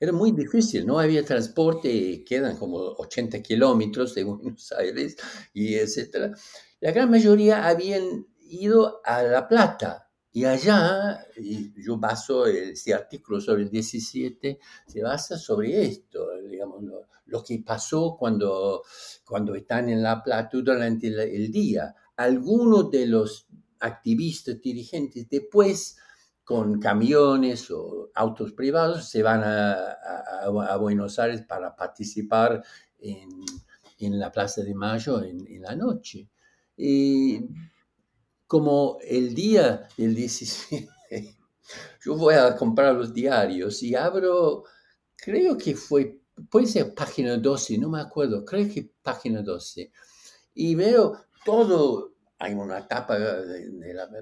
era muy difícil, no había transporte, quedan como 80 kilómetros de Buenos Aires y etcétera. La gran mayoría habían ido a La Plata y allá, yo baso este artículo sobre el 17, se basa sobre esto, digamos, lo, que pasó cuando, cuando están en La Plata durante el día. Algunos de los activistas, dirigentes, después con camiones o autos privados se van a, Buenos Aires para participar en, la Plaza de Mayo en, la noche. Y como el día del 17, yo voy a comprar los diarios y abro, creo que fue, puede ser página 12, no me acuerdo, creo que página 12, y veo todo hay una tapa,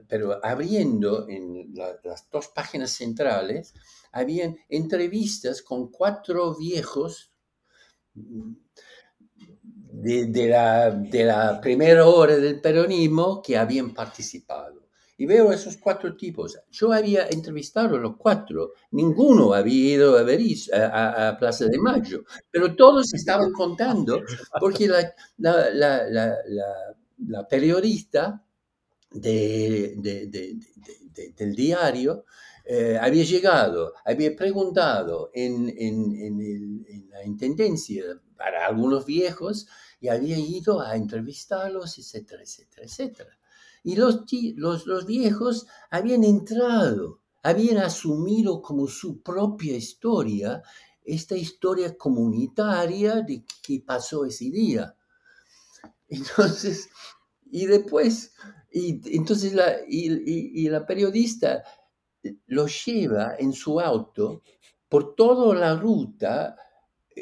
pero abriendo en las dos páginas centrales, habían entrevistas con cuatro viejos mm, de, la, de la primera hora del peronismo que habían participado. Y veo esos cuatro tipos. Yo había entrevistado a los cuatro. Ninguno había ido a, ver a, a Plaza de Mayo. Pero todos estaban contando porque la, la, la, la periodista de, del diario eh, había llegado, había preguntado en, la intendencia para algunos viejos y había ido a entrevistarlos, etcétera, etcétera, etcétera. Y los, los viejos habían entrado, habían asumido como su propia historia esta historia comunitaria de qué pasó ese día. Entonces, y después, y, entonces la, y, la periodista lo lleva en su auto por toda la ruta,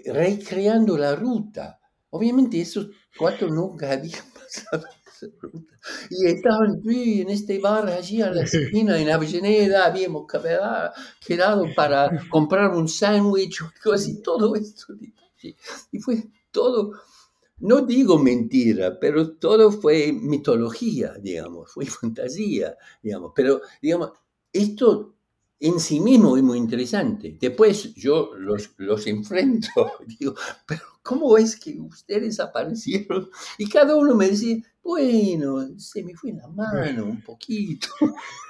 recreando la ruta. Obviamente esos cuatro nunca habían pasado esa ruta. Y estaban en este bar allí a la esquina, en Avellaneda, habíamos quedado para comprar un sándwich, casi todo esto. Y fue todo no digo mentira, pero todo fue mitología, digamos, fue fantasía, digamos. Pero, digamos, esto en sí mismo es muy interesante. Después yo los, los enfrento, digo, pero ¿cómo es que ustedes aparecieron? Y cada uno me decía, bueno, se me fue la mano un poquito.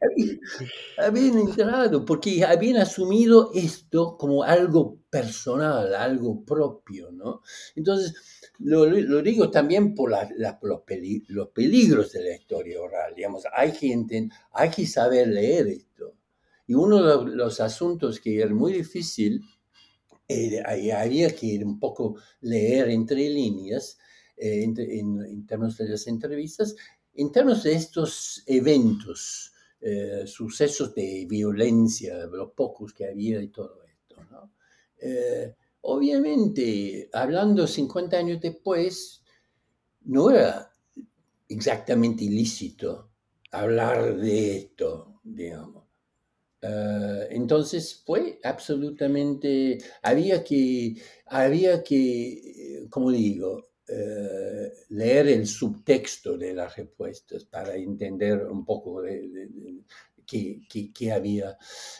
habían entrado porque habían asumido esto como algo personal, algo propio, ¿no? Entonces, lo, digo también por los, peligros de la historia oral, digamos, hay que, hay que saber leer esto. Y uno de los asuntos que era muy difícil, eh, había que ir un poco leer entre líneas, eh, en, en términos de las entrevistas, en términos de estos eventos eh, sucesos de violencia, los pocos que había y todo esto. Eh, obviamente, hablando 50 años después, no era exactamente ilícito hablar de esto, digamos. Eh, entonces fue absolutamente, había que, había que, como digo, eh, leer el subtexto de las respuestas para entender un poco de, qué, había,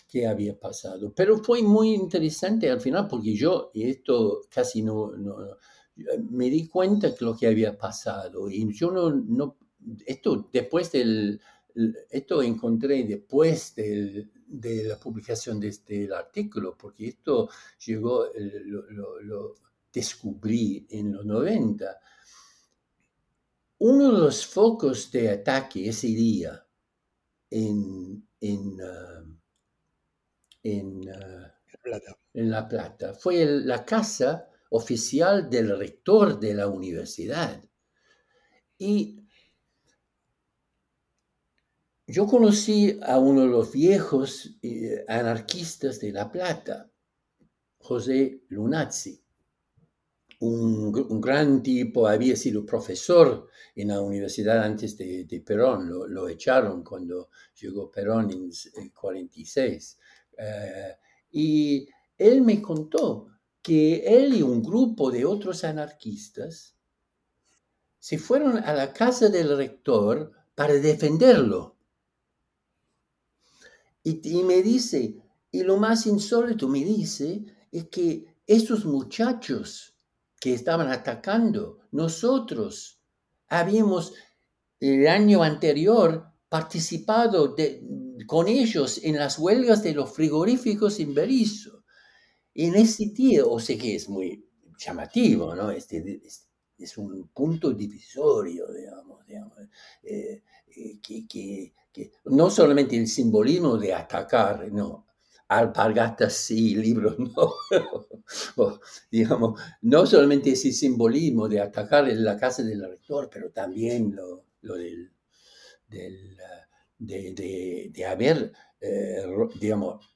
qué había pasado. Pero fue muy interesante al final porque yo, y esto casi no, me di cuenta de lo que había pasado y yo no, no esto después del, esto encontré después del, de la publicación de este artículo, porque esto llegó, lo, descubrí en los 90, uno de los focos de ataque ese día en, en, ah, ah, en, La Plata fue la casa oficial del rector de la universidad. Y yo conocí a uno de los viejos eh, anarquistas de La Plata, José Lunazzi un, gran tipo, había sido profesor en la universidad antes de, Perón, lo, echaron cuando llegó Perón en, 1946. 46. Eh, y él me contó que él y un grupo de otros anarquistas se fueron a la casa del rector para defenderlo. Y, y me dice, y lo más insólito me dice, es que esos muchachos que estaban atacando. Nosotros habíamos el año anterior participado con ellos en las huelgas de los frigoríficos en Berizo. En ese día, o que es muy llamativo, ¿no? Este, es un punto divisorio, digamos, eh, que, que, no solamente el simbolismo de atacar, no, alpargatas sí, libros no, digamos, no solamente ese simbolismo de atacar en la casa del rector, pero también lo, lo del, del de, de, haber, eh, digamos,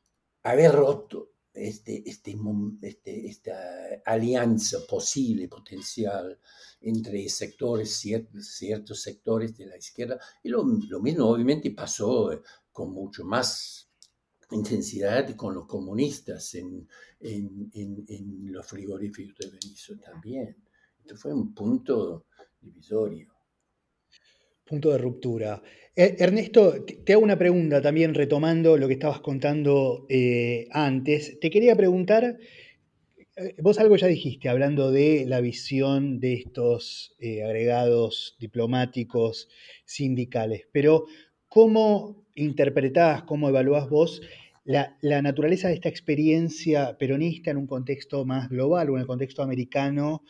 haber roto este, este, este, esta alianza posible, potencial entre sectores, ciertos, ciertos sectores de la izquierda. Y lo, lo, mismo obviamente pasó eh, con mucho más intensidad con los comunistas en, los frigoríficos de Benizo también. Esto fue un punto divisorio. Punto de ruptura. Eh, Ernesto, te hago una pregunta también retomando lo que estabas contando eh, antes. Te quería preguntar, eh, vos algo ya dijiste, hablando de la visión de estos agregados diplomáticos sindicales, pero ¿cómo interpretás, cómo evaluás vos la, naturaleza de esta experiencia peronista en un contexto más global o en el contexto americano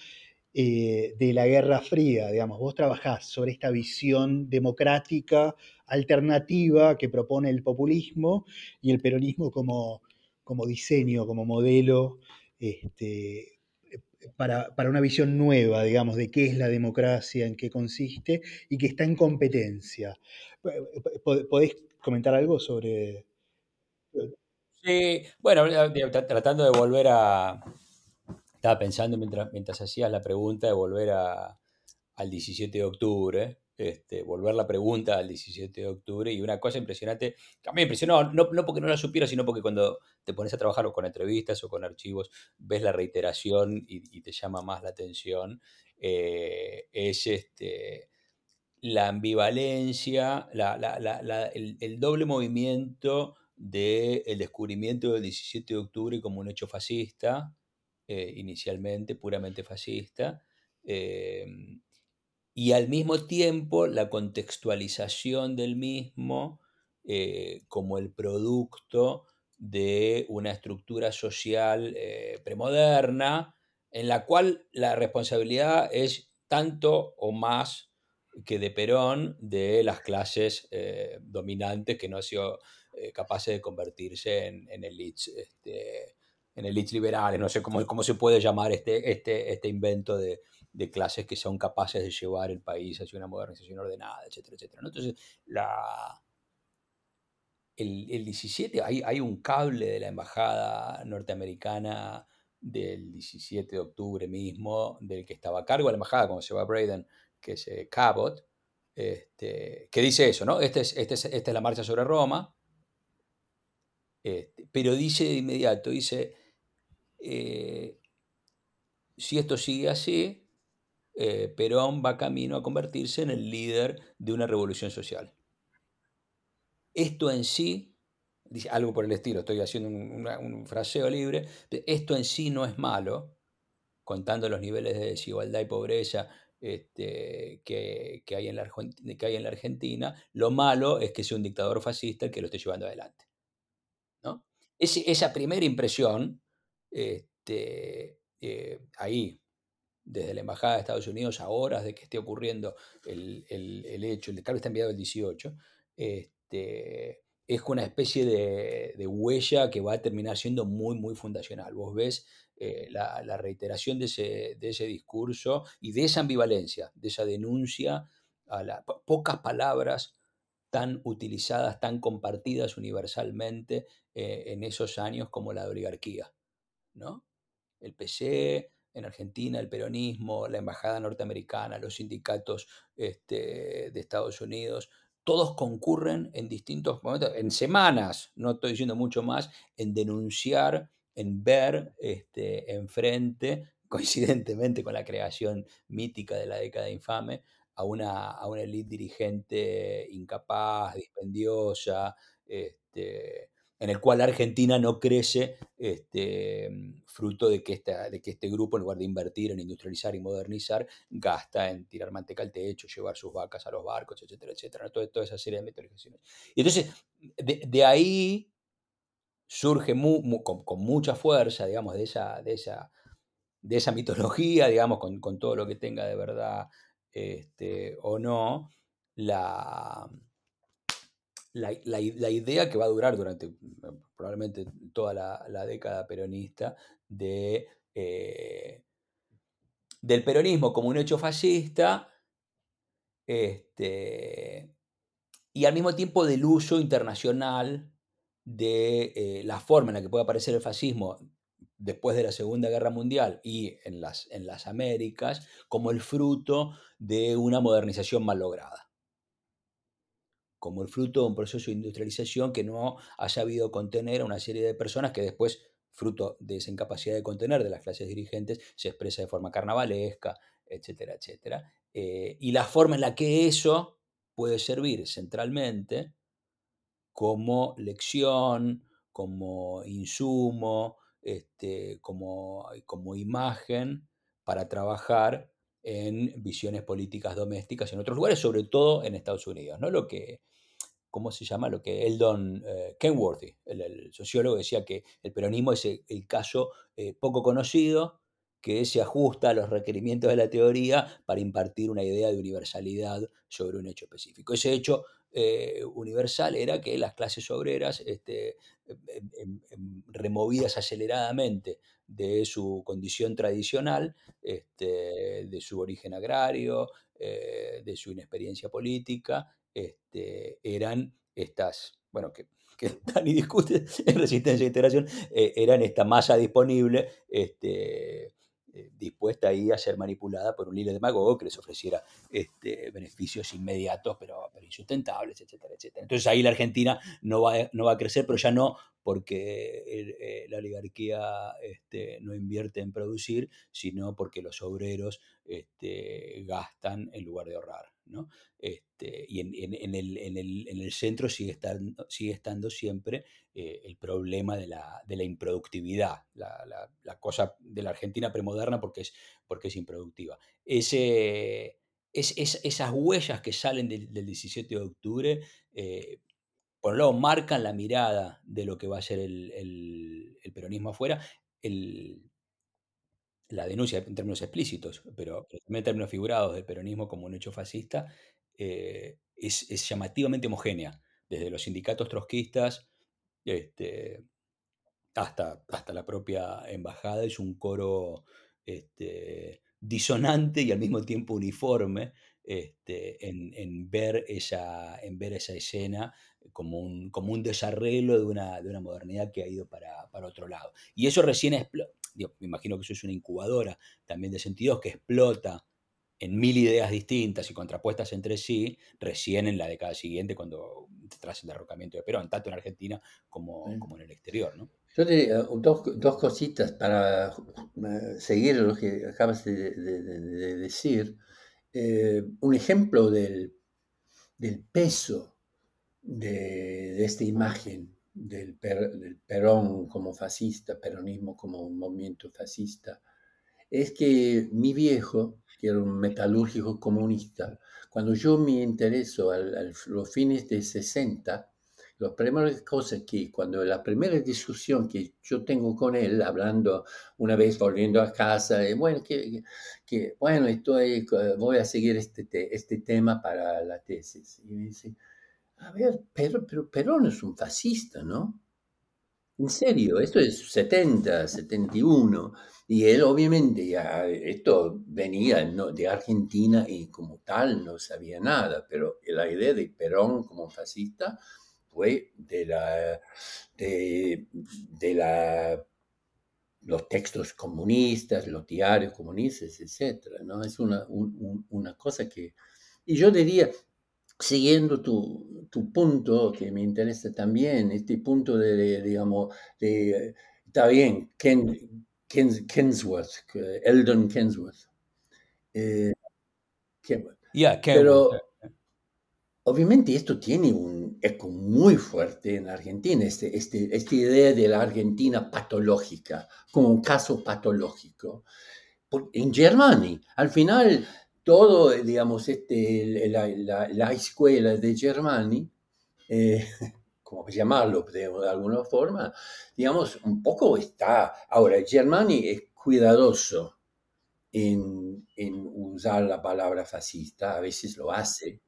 eh, de la Guerra Fría, digamos, vos trabajás sobre esta visión democrática alternativa que propone el populismo y el peronismo como, como diseño, como modelo este, para, para, una visión nueva, digamos, de qué es la democracia, en qué consiste y que está en competencia. ¿Podés comentar algo sobre...? Sí, bueno, tratando de volver a, estaba pensando mientras, mientras hacías la pregunta de volver a, al 17 de octubre, este, volver la pregunta al 17 de octubre y una cosa impresionante, que a mí me impresionó, no, no, porque no la supiera, sino porque cuando te pones a trabajar o con entrevistas o con archivos, ves la reiteración y, te llama más la atención, eh, es este, la ambivalencia, la, el, doble movimiento del descubrimiento del 17 de octubre como un hecho fascista, eh, inicialmente puramente fascista, em, y al mismo tiempo la contextualización del mismo eh, como el producto de una estructura social eh, premoderna, en la cual la responsabilidad es tanto o más que de Perón de las clases dominantes que no han sido capaces de convertirse en, en elites este, en liberales, no sé cómo, cómo se puede llamar este, este, este invento de, de, clases que son capaces de llevar el país hacia una modernización ordenada, etcétera, etcétera. Entonces, la, el, el 17, hay, hay, un cable de la embajada norteamericana del 17 de octubre mismo, del que estaba a cargo la embajada cuando se va a Braden, que es eh, Cabot, este, que dice eso, ¿no? Este es, este es, esta es la marcha sobre Roma, este, pero dice de inmediato, dice, eh, si esto sigue así, eh, Perón va camino a convertirse en el líder de una revolución social. Esto en sí, dice algo por el estilo, estoy haciendo un, fraseo libre, esto en sí no es malo, contando los niveles de desigualdad y pobreza este, que, hay en la, que hay en la Argentina, lo malo es que sea un dictador fascista el que lo esté llevando adelante. Esa primera impresión este, eh, ahí, desde la Embajada de Estados Unidos, a horas de que esté ocurriendo el, hecho, el decreto está enviado el 18, este, es una especie de, huella que va a terminar siendo muy, muy fundacional. Vos ves eh, la, reiteración de ese, de ese, discurso y de esa ambivalencia, de esa denuncia a las pocas palabras tan utilizadas, tan compartidas universalmente eh, en esos años como la oligarquía. ¿no? El PC en Argentina, el peronismo, la embajada norteamericana, los sindicatos este, de Estados Unidos, todos concurren en distintos momentos, en semanas, no estoy diciendo mucho más, en denunciar, en ver este, enfrente, coincidentemente con la creación mítica de la década infame, a una, a una élite dirigente incapaz, dispendiosa, este, en el cual Argentina no crece este, fruto de que, esta, de que este grupo, en lugar de invertir en industrializar y modernizar, gasta en tirar manteca al techo, llevar sus vacas a los barcos, etcétera, etcétera. Toda, toda esa serie de metodologizaciones. Y entonces, de, ahí surge con, mucha fuerza, digamos, de esa, de esa, de esa mitología, digamos, con, con, todo lo que tenga de verdad este, o no, la, la, idea que va a durar durante probablemente toda la, década peronista de, eh, del peronismo como un hecho fascista este, y al mismo tiempo del uso internacional de eh, la forma en la que puede aparecer el fascismo después de la Segunda Guerra Mundial y en las, en las Américas como el fruto de una modernización mal lograda como el fruto de un proceso de industrialización que no ha sabido contener a una serie de personas que después, fruto de esa incapacidad de contener de las clases dirigentes, se expresa de forma carnavalesca, etcétera, etcétera. Eh, y la forma en la que eso puede servir centralmente como lección, como insumo, este, como, como imagen para trabajar en visiones políticas domésticas en otros lugares, sobre todo en Estados Unidos. ¿no? Lo que ¿cómo se llama? Lo que Eldon eh, Kenworthy, el, sociólogo, decía que el peronismo es el, caso eh, poco conocido que se ajusta a los requerimientos de la teoría para impartir una idea de universalidad sobre un hecho específico. Ese hecho eh, universal era que las clases obreras, este, removidas aceleradamente de su condición tradicional, este, de su origen agrario, de su inexperiencia política, este, eran estas, bueno, que, que están y discuten en resistencia e integración, eh, eran esta masa disponible este, eh, dispuesta ahí a ser manipulada por un líder demagogo que les ofreciera este, beneficios inmediatos pero, pero, insustentables, etcétera, etcétera. Entonces ahí la Argentina no va, no va a crecer, pero ya no porque eh, la oligarquía este, no invierte en producir, sino porque los obreros este, gastan en lugar de ahorrar. ¿No? Este, y en, en, el, en, el, en, el, centro sigue estando, sigue estando siempre eh, el problema de la, de la improductividad, la, la, cosa de la Argentina premoderna porque es, porque es improductiva. Ese, es, es, esas huellas que salen del, del 17 de octubre, eh, por un lado, marcan la mirada de lo que va a ser el, el, el peronismo afuera. El, la denuncia en términos explícitos, pero, también en términos figurados del peronismo como un hecho fascista, eh, es, es, llamativamente homogénea, desde los sindicatos trotskistas este, hasta, hasta la propia embajada, es un coro este, disonante y al mismo tiempo uniforme este, en, en, ver esa, en ver esa escena como un, como un desarreglo de una, de una modernidad que ha ido para, para otro lado. Y eso recién explota me imagino que eso es una incubadora también de sentidos que explota en mil ideas distintas y contrapuestas entre sí, recién en la década siguiente, cuando tras el derrocamiento de Perón, tanto en Argentina como, como en el exterior. ¿no? Yo diría dos, dos, cositas para seguir lo que acabas de, de, decir. Eh, un ejemplo del, del peso de, esta imagen del, Perón como fascista, peronismo como un movimiento fascista, es que mi viejo, que era un metalúrgico comunista, cuando yo me intereso a los fines de 60, las primeras cosas que, cuando la primera discusión que yo tengo con él, hablando una vez volviendo a casa, bueno, que, bueno, estoy, voy a seguir este, este tema para la tesis. Y me dice, a ver, pero, Perón es un fascista, ¿no? En serio, esto es 70, 71. Y él obviamente ya, esto venía de Argentina y como tal no sabía nada, pero la idea de Perón como fascista fue de los textos comunistas, los diarios comunistas, etc. ¿no? Es una cosa que... Y yo diría, siguiendo tu, tu, punto, que me interesa también, este punto de, digamos, de, está bien, Ken, Ken, Kensworth, Eldon Kensworth. Eh, Pero obviamente esto tiene un eco muy fuerte en Argentina, este, este, esta idea de la Argentina patológica, como un caso patológico. En Germany, al final todo, digamos, este, la, la, escuela de Germani, eh, como llamarlo de, alguna forma, digamos, un poco está, ahora Germani es cuidadoso en, usar la palabra fascista, a veces lo hace.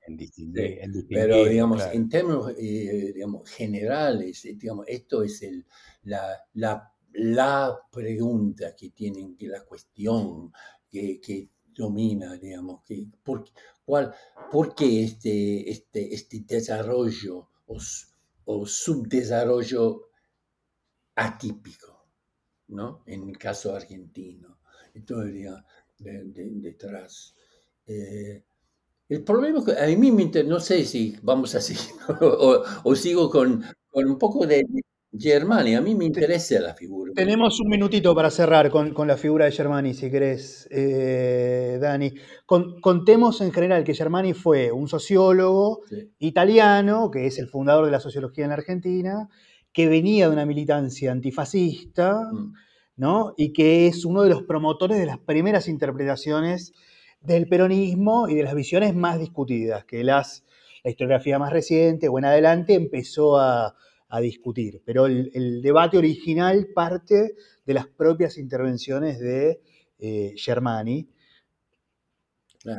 En distinguir, pero digamos, en términos eh, digamos, generales, eh, digamos, esto es el, la, la, la, pregunta que tienen, que la cuestión que, que domina, digamos, que, por, cuál, por qué este, este, este desarrollo o, subdesarrollo atípico, ¿no? En el caso argentino. Entonces, de, detrás. Eh, el problema que a mí me interesa, no sé si vamos a seguir o, sigo con, un poco de Germani. A mí me interesa la figura. Tenemos un minutito para cerrar con, con la figura de Germani, si querés, eh, Dani. contemos en general que Germani fue un sociólogo italiano, que es el fundador de la sociología en la Argentina, que venía de una militancia antifascista, mm. ¿no? Y que es uno de los promotores de las primeras interpretaciones del peronismo y de las visiones más discutidas, que las, la historiografía más reciente o en adelante empezó a, discutir. Pero el, debate original parte de las propias intervenciones de eh, Germani,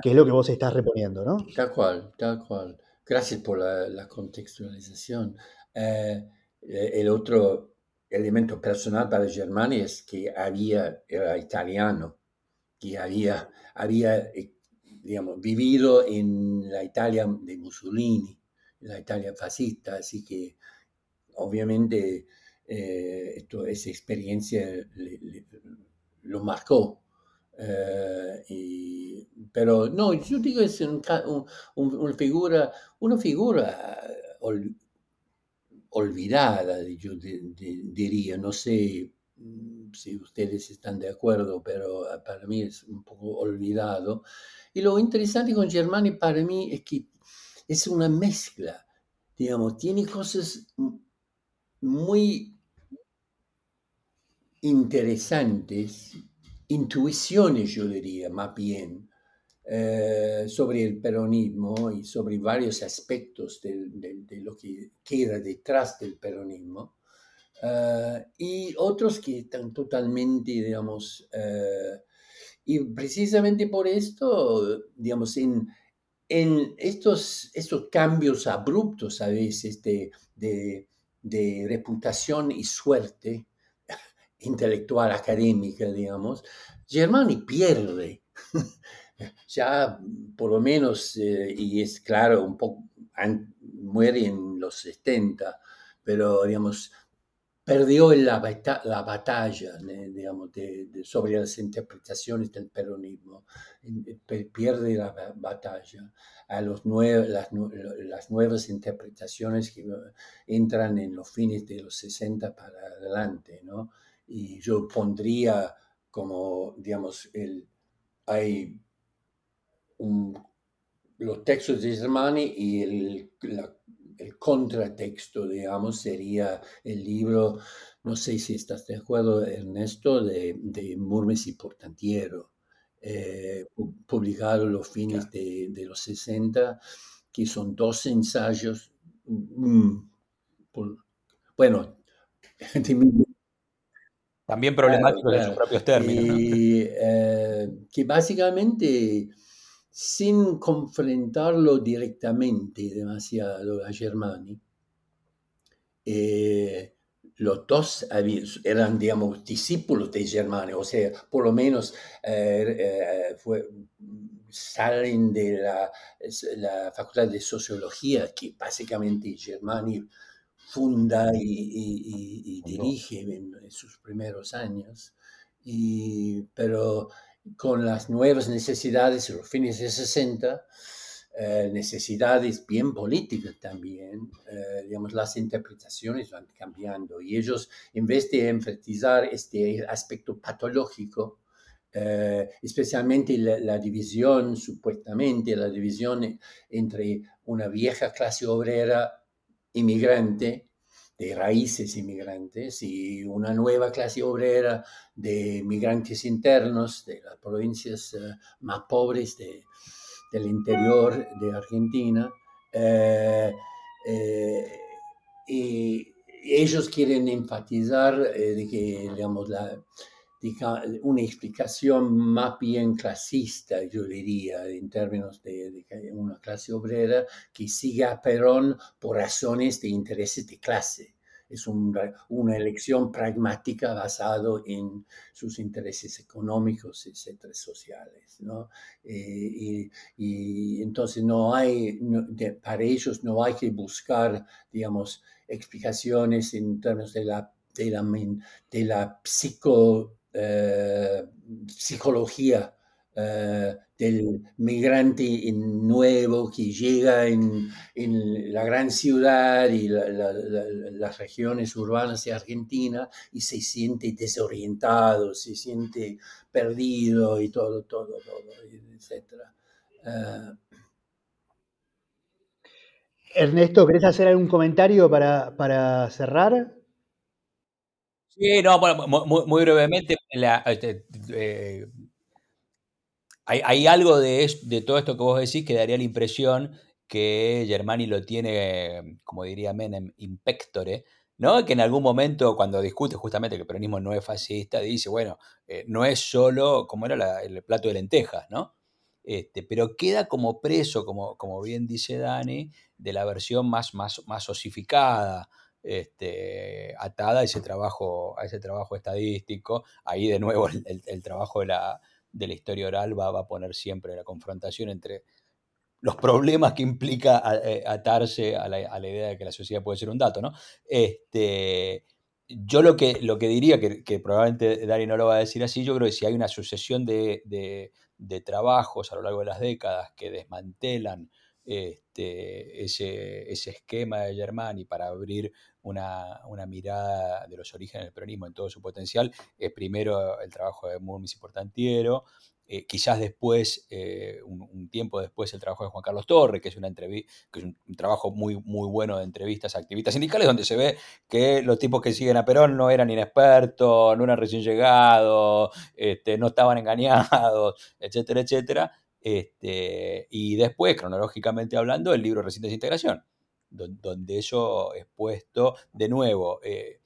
que es lo que vos estás reponiendo, ¿no? Tal cual, tal cual. Gracias por la, contextualización. Eh, eh, el otro elemento personal para Germani es que había, era italiano, que había, había eh, digamos, vivido en la Italia de Mussolini, la Italia fascista, así que obviamente eh, esto, esa experiencia lo marcó. pero no, yo digo es una figura, una figura olvidada, yo diría, no sé mm, si ustedes están de acuerdo, pero ah, para mí es un poco olvidado. Y lo interesante con Germani para mí es que es una mezcla, digamos, tiene cosas muy interesantes, intuiciones yo diría, más bien, eh, sobre el peronismo y sobre varios aspectos de, lo que queda detrás del peronismo, eh, y otros que están totalmente, digamos, eh, y precisamente por esto, digamos, en, en estos, estos cambios abruptos a veces de, de reputación y suerte intelectual, académica, digamos, Germani pierde. Ya por lo menos, eh, y es claro, un poco, muere en los 70, pero digamos, perdió la, la batalla digamos, sobre las interpretaciones del peronismo, pierde la batalla. A los las, las, nuevas interpretaciones que entran en los fines de los 60 para adelante, ¿no? Y yo pondría como, digamos, el, hay los textos de Germani y el, el contratexto, digamos, sería el libro, no sé si estás de acuerdo, Ernesto, de, de Murmes y Portantiero, eh, publicado a los fines de, de, los 60, que son dos ensayos, bueno, también problemáticos en sus propios términos. Y, eh, que básicamente sin confrontarlo directamente demasiado a Germani. Eh, los dos eran, digamos, discípulos de Germani, o sea, por lo menos eh, eh, salen de la, la, Facultad de Sociología, que básicamente Germani funda y, dirige en, en, sus primeros años. Y, pero con las nuevas necesidades en los fines de 60, eh, necesidades bien políticas también, eh, digamos, las interpretaciones van cambiando y ellos, en vez de enfatizar este aspecto patológico, eh, especialmente la, la, división, supuestamente la división entre una vieja clase obrera inmigrante de raíces inmigrantes y una nueva clase obrera de migrantes internos de las provincias eh, más pobres de, del interior de Argentina. Eh, eh, y ellos quieren enfatizar que digamos, la, una explicación más bien clasista, yo diría, en términos de, una clase obrera que siga a Perón por razones de intereses de clase es una elección pragmática basado en sus intereses económicos, etcétera, sociales. ¿no? Eh, y, entonces no hay, para ellos no hay que buscar, digamos, explicaciones en términos de la, de la, de la psico, eh, psicología eh, del migrante nuevo que llega en, la gran ciudad y las regiones urbanas de Argentina y se siente desorientado, se siente perdido y todo, todo, todo, etc. Eh, Ernesto, ¿querés hacer algún comentario para, cerrar? Sí, no, bueno, muy, brevemente, este, eh, hay, algo de, de, todo esto que vos decís que daría la impresión que Germani lo tiene, como diría Menem, impectore, ¿no? Que en algún momento, cuando discute justamente que el peronismo no es fascista, dice, bueno, eh, no es solo como era el plato de lentejas, ¿no? Este, pero queda como preso, como, como bien dice Dani, de la versión más, más, más osificada, este, atada a ese, trabajo, a ese trabajo estadístico. Ahí de nuevo el trabajo de la, de la historia oral va, a poner siempre la confrontación entre los problemas que implica eh, atarse a la, idea de que la sociedad puede ser un dato, ¿no? Este, yo lo que, lo que diría, que, probablemente Dari no lo va a decir así, yo creo que si hay una sucesión de, de trabajos a lo largo de las décadas que desmantelan este, ese, ese, esquema de Germani para abrir una, mirada de los orígenes del peronismo en todo su potencial, es primero el trabajo de Murmis y Portantiero, eh, quizás después, eh, un, tiempo después, el trabajo de Juan Carlos Torres, que es, una que es un, trabajo muy, muy bueno de entrevistas a activistas sindicales, donde se ve que los tipos que siguen a Perón no eran inexpertos, no eran recién llegados, este, no estaban engañados, etcétera, etcétera. Este, y después, cronológicamente hablando, el libro Recientes de Integración, donde eso es puesto de nuevo. Eh,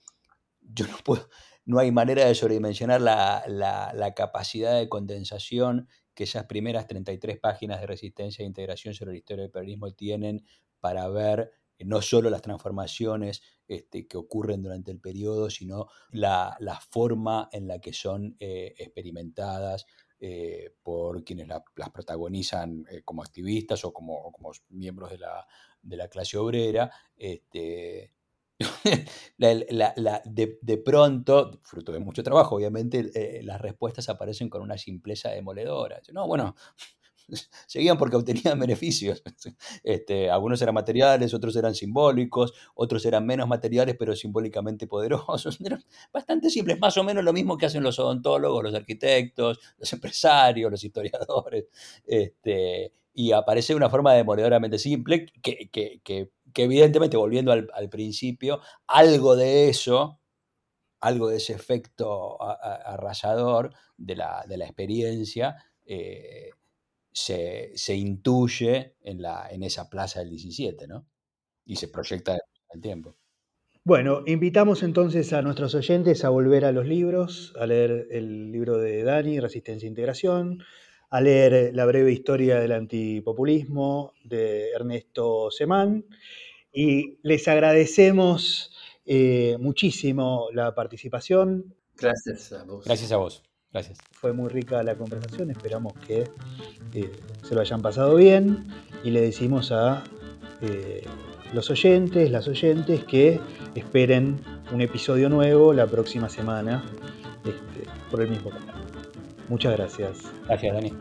yo no puedo, no hay manera de sobredimensionar la, capacidad de condensación que esas primeras 33 páginas de resistencia e integración sobre la historia del periodismo tienen para ver eh, no solo las transformaciones este, que ocurren durante el periodo, sino la, forma en la que son eh, experimentadas eh, por quienes las protagonizan eh, como activistas o como, como miembros de la, de la, clase obrera. Este, de, pronto, fruto de mucho trabajo, obviamente, eh, las respuestas aparecen con una simpleza demoledora. No, bueno, seguían porque obtenían beneficios. Este, algunos eran materiales, otros eran simbólicos, otros eran menos materiales pero simbólicamente poderosos. Eran bastante simples, más o menos lo mismo que hacen los odontólogos, los arquitectos, los empresarios, los historiadores. Este, y aparece una forma demoledoramente simple que, que, evidentemente, volviendo al, principio, algo de eso, algo de ese efecto arrasador de la, de la experiencia, eh, se, se intuye en, la, en esa plaza del 17, ¿no? Y se proyecta en el tiempo. Bueno, invitamos entonces a nuestros oyentes a volver a los libros, a leer el libro de Dani, Resistencia e Integración, a leer La breve historia del antipopulismo de Ernesto Semán. Y les agradecemos eh, muchísimo la participación. Gracias a vos. Gracias a vos. Gracias. Fue muy rica la conversación, esperamos que eh, se lo hayan pasado bien y le decimos a eh, los oyentes, las oyentes que esperen un episodio nuevo la próxima semana este, por el mismo canal. Muchas gracias. Gracias, Dani.